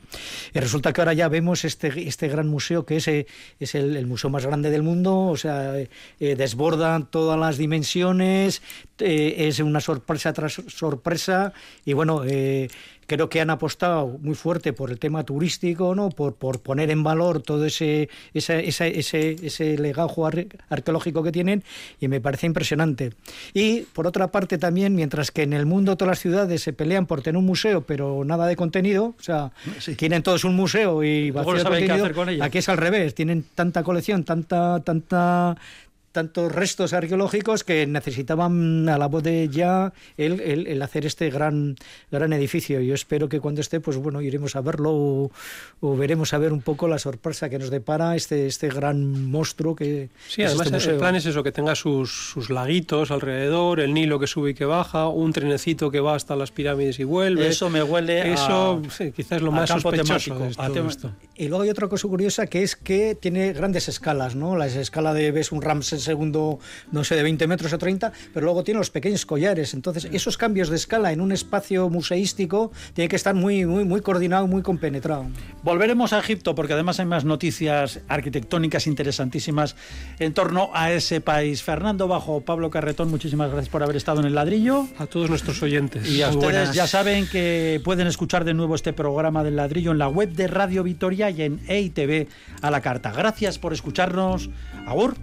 Y resulta que ahora ya vemos este, este gran museo que es, eh, es el, museo más grande del mundo, o sea, desborda todas las dimensiones, es una sorpresa tras sorpresa, y bueno, creo que han apostado muy fuerte por el tema turístico, ¿no? por, por poner en valor todo ese, ese, ese, ese, legajo arqueológico que tienen y me parece impresionante. Y por otra parte también, mientras que en el mundo todas las ciudades se pelean por tener un museo pero nada de contenido, o sea, tienen todos un museo y vacío de contenido, aquí es al revés, tienen tanta colección, tanta, tanta tantos restos arqueológicos que necesitaban a la voz de ya el, el, hacer este gran, gran edificio. Yo espero que cuando esté, pues bueno, iremos a verlo o, veremos a ver un poco la sorpresa que nos depara este, este gran monstruo que Sí, además este el plan es eso, que tenga sus, sus laguitos alrededor, el Nilo que sube y que baja, un trenecito que va hasta las pirámides y vuelve. Eso me huele Eso quizás es lo más sospechoso de esto. Y luego hay otra cosa curiosa que es que tiene grandes escalas, ¿no? La escala de ves un Ramses segundo, no sé, de 20 metros o 30, pero luego tiene los pequeños collares. Entonces, esos cambios de escala en un espacio museístico tiene que estar muy, muy, muy coordinado, muy compenetrado. Volveremos a Egipto porque además hay más noticias arquitectónicas interesantísimas en torno a ese país. Fernando Bajo, Pablo Carretón, muchísimas gracias por haber estado en el ladrillo. A todos nuestros oyentes. Y a ustedes ya saben que pueden escuchar de nuevo este programa del ladrillo en la web de Radio Vitoria y en EITV a la carta. Gracias por escucharnos. Agur.